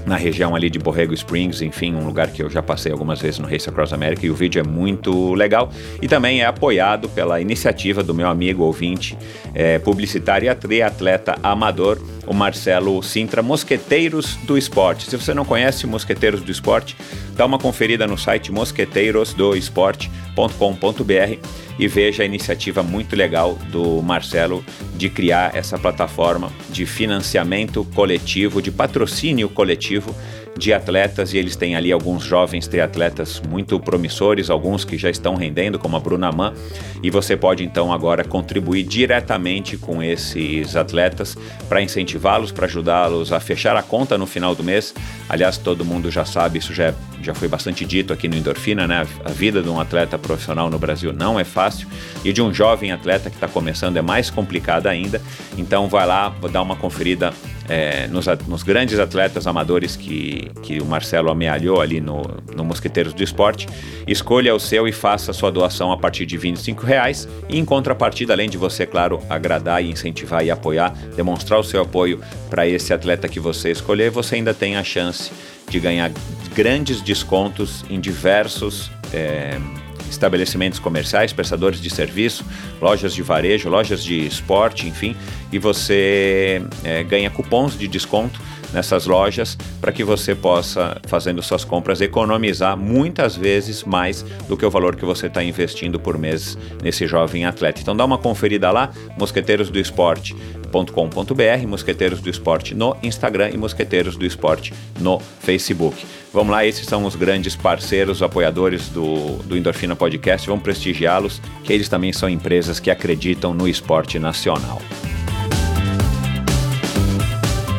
[SPEAKER 8] na região ali de Borrego Springs, enfim, um lugar que eu já passei algumas vezes no Race Across America e o vídeo é muito legal. E também é apoiado pela iniciativa do meu amigo ouvinte, é, publicitário e atleta amador, o Marcelo Sintra, Mosqueteiros do Esporte. Se você não conhece Mosqueteiros do Esporte, dá uma conferida no site mosqueteirosdoesporte.com.br e veja a iniciativa muito legal do Marcelo de criar essa plataforma de financiamento coletivo, de patrocínio coletivo de atletas e eles têm ali alguns jovens triatletas muito promissores, alguns que já estão rendendo, como a Bruna Mann, e você pode então agora contribuir diretamente com esses atletas para incentivá-los, para ajudá-los a fechar a conta no final do mês. Aliás, todo mundo já sabe, isso já, é, já foi bastante dito aqui no Endorfina, né? A vida de um atleta profissional no Brasil não é fácil e de um jovem atleta que está começando é mais complicada ainda. Então vai lá, dar uma conferida é, nos, nos, grandes atletas amadores que, que o Marcelo amealhou ali no, no Mosqueteiros do Esporte. Escolha o seu e faça sua doação a partir de R$ reais e em contrapartida, além de você, claro, agradar e incentivar e apoiar, demonstrar o seu apoio para esse atleta que você escolher, você ainda tem a chance de ganhar grandes descontos em diversos é, estabelecimentos comerciais, prestadores de serviço, lojas de varejo, lojas de esporte, enfim, e você é, ganha cupons de desconto nessas lojas para que você possa, fazendo suas compras, economizar muitas vezes mais do que o valor que você está investindo por mês nesse jovem atleta. Então dá uma conferida lá, Mosqueteiros do Esporte Mosqueteiros do Esporte no Instagram e Mosqueteiros do Esporte no Facebook. Vamos lá, esses são os grandes parceiros, apoiadores do, do Endorfina Podcast. Vamos prestigiá-los, que eles também são empresas que acreditam no esporte nacional.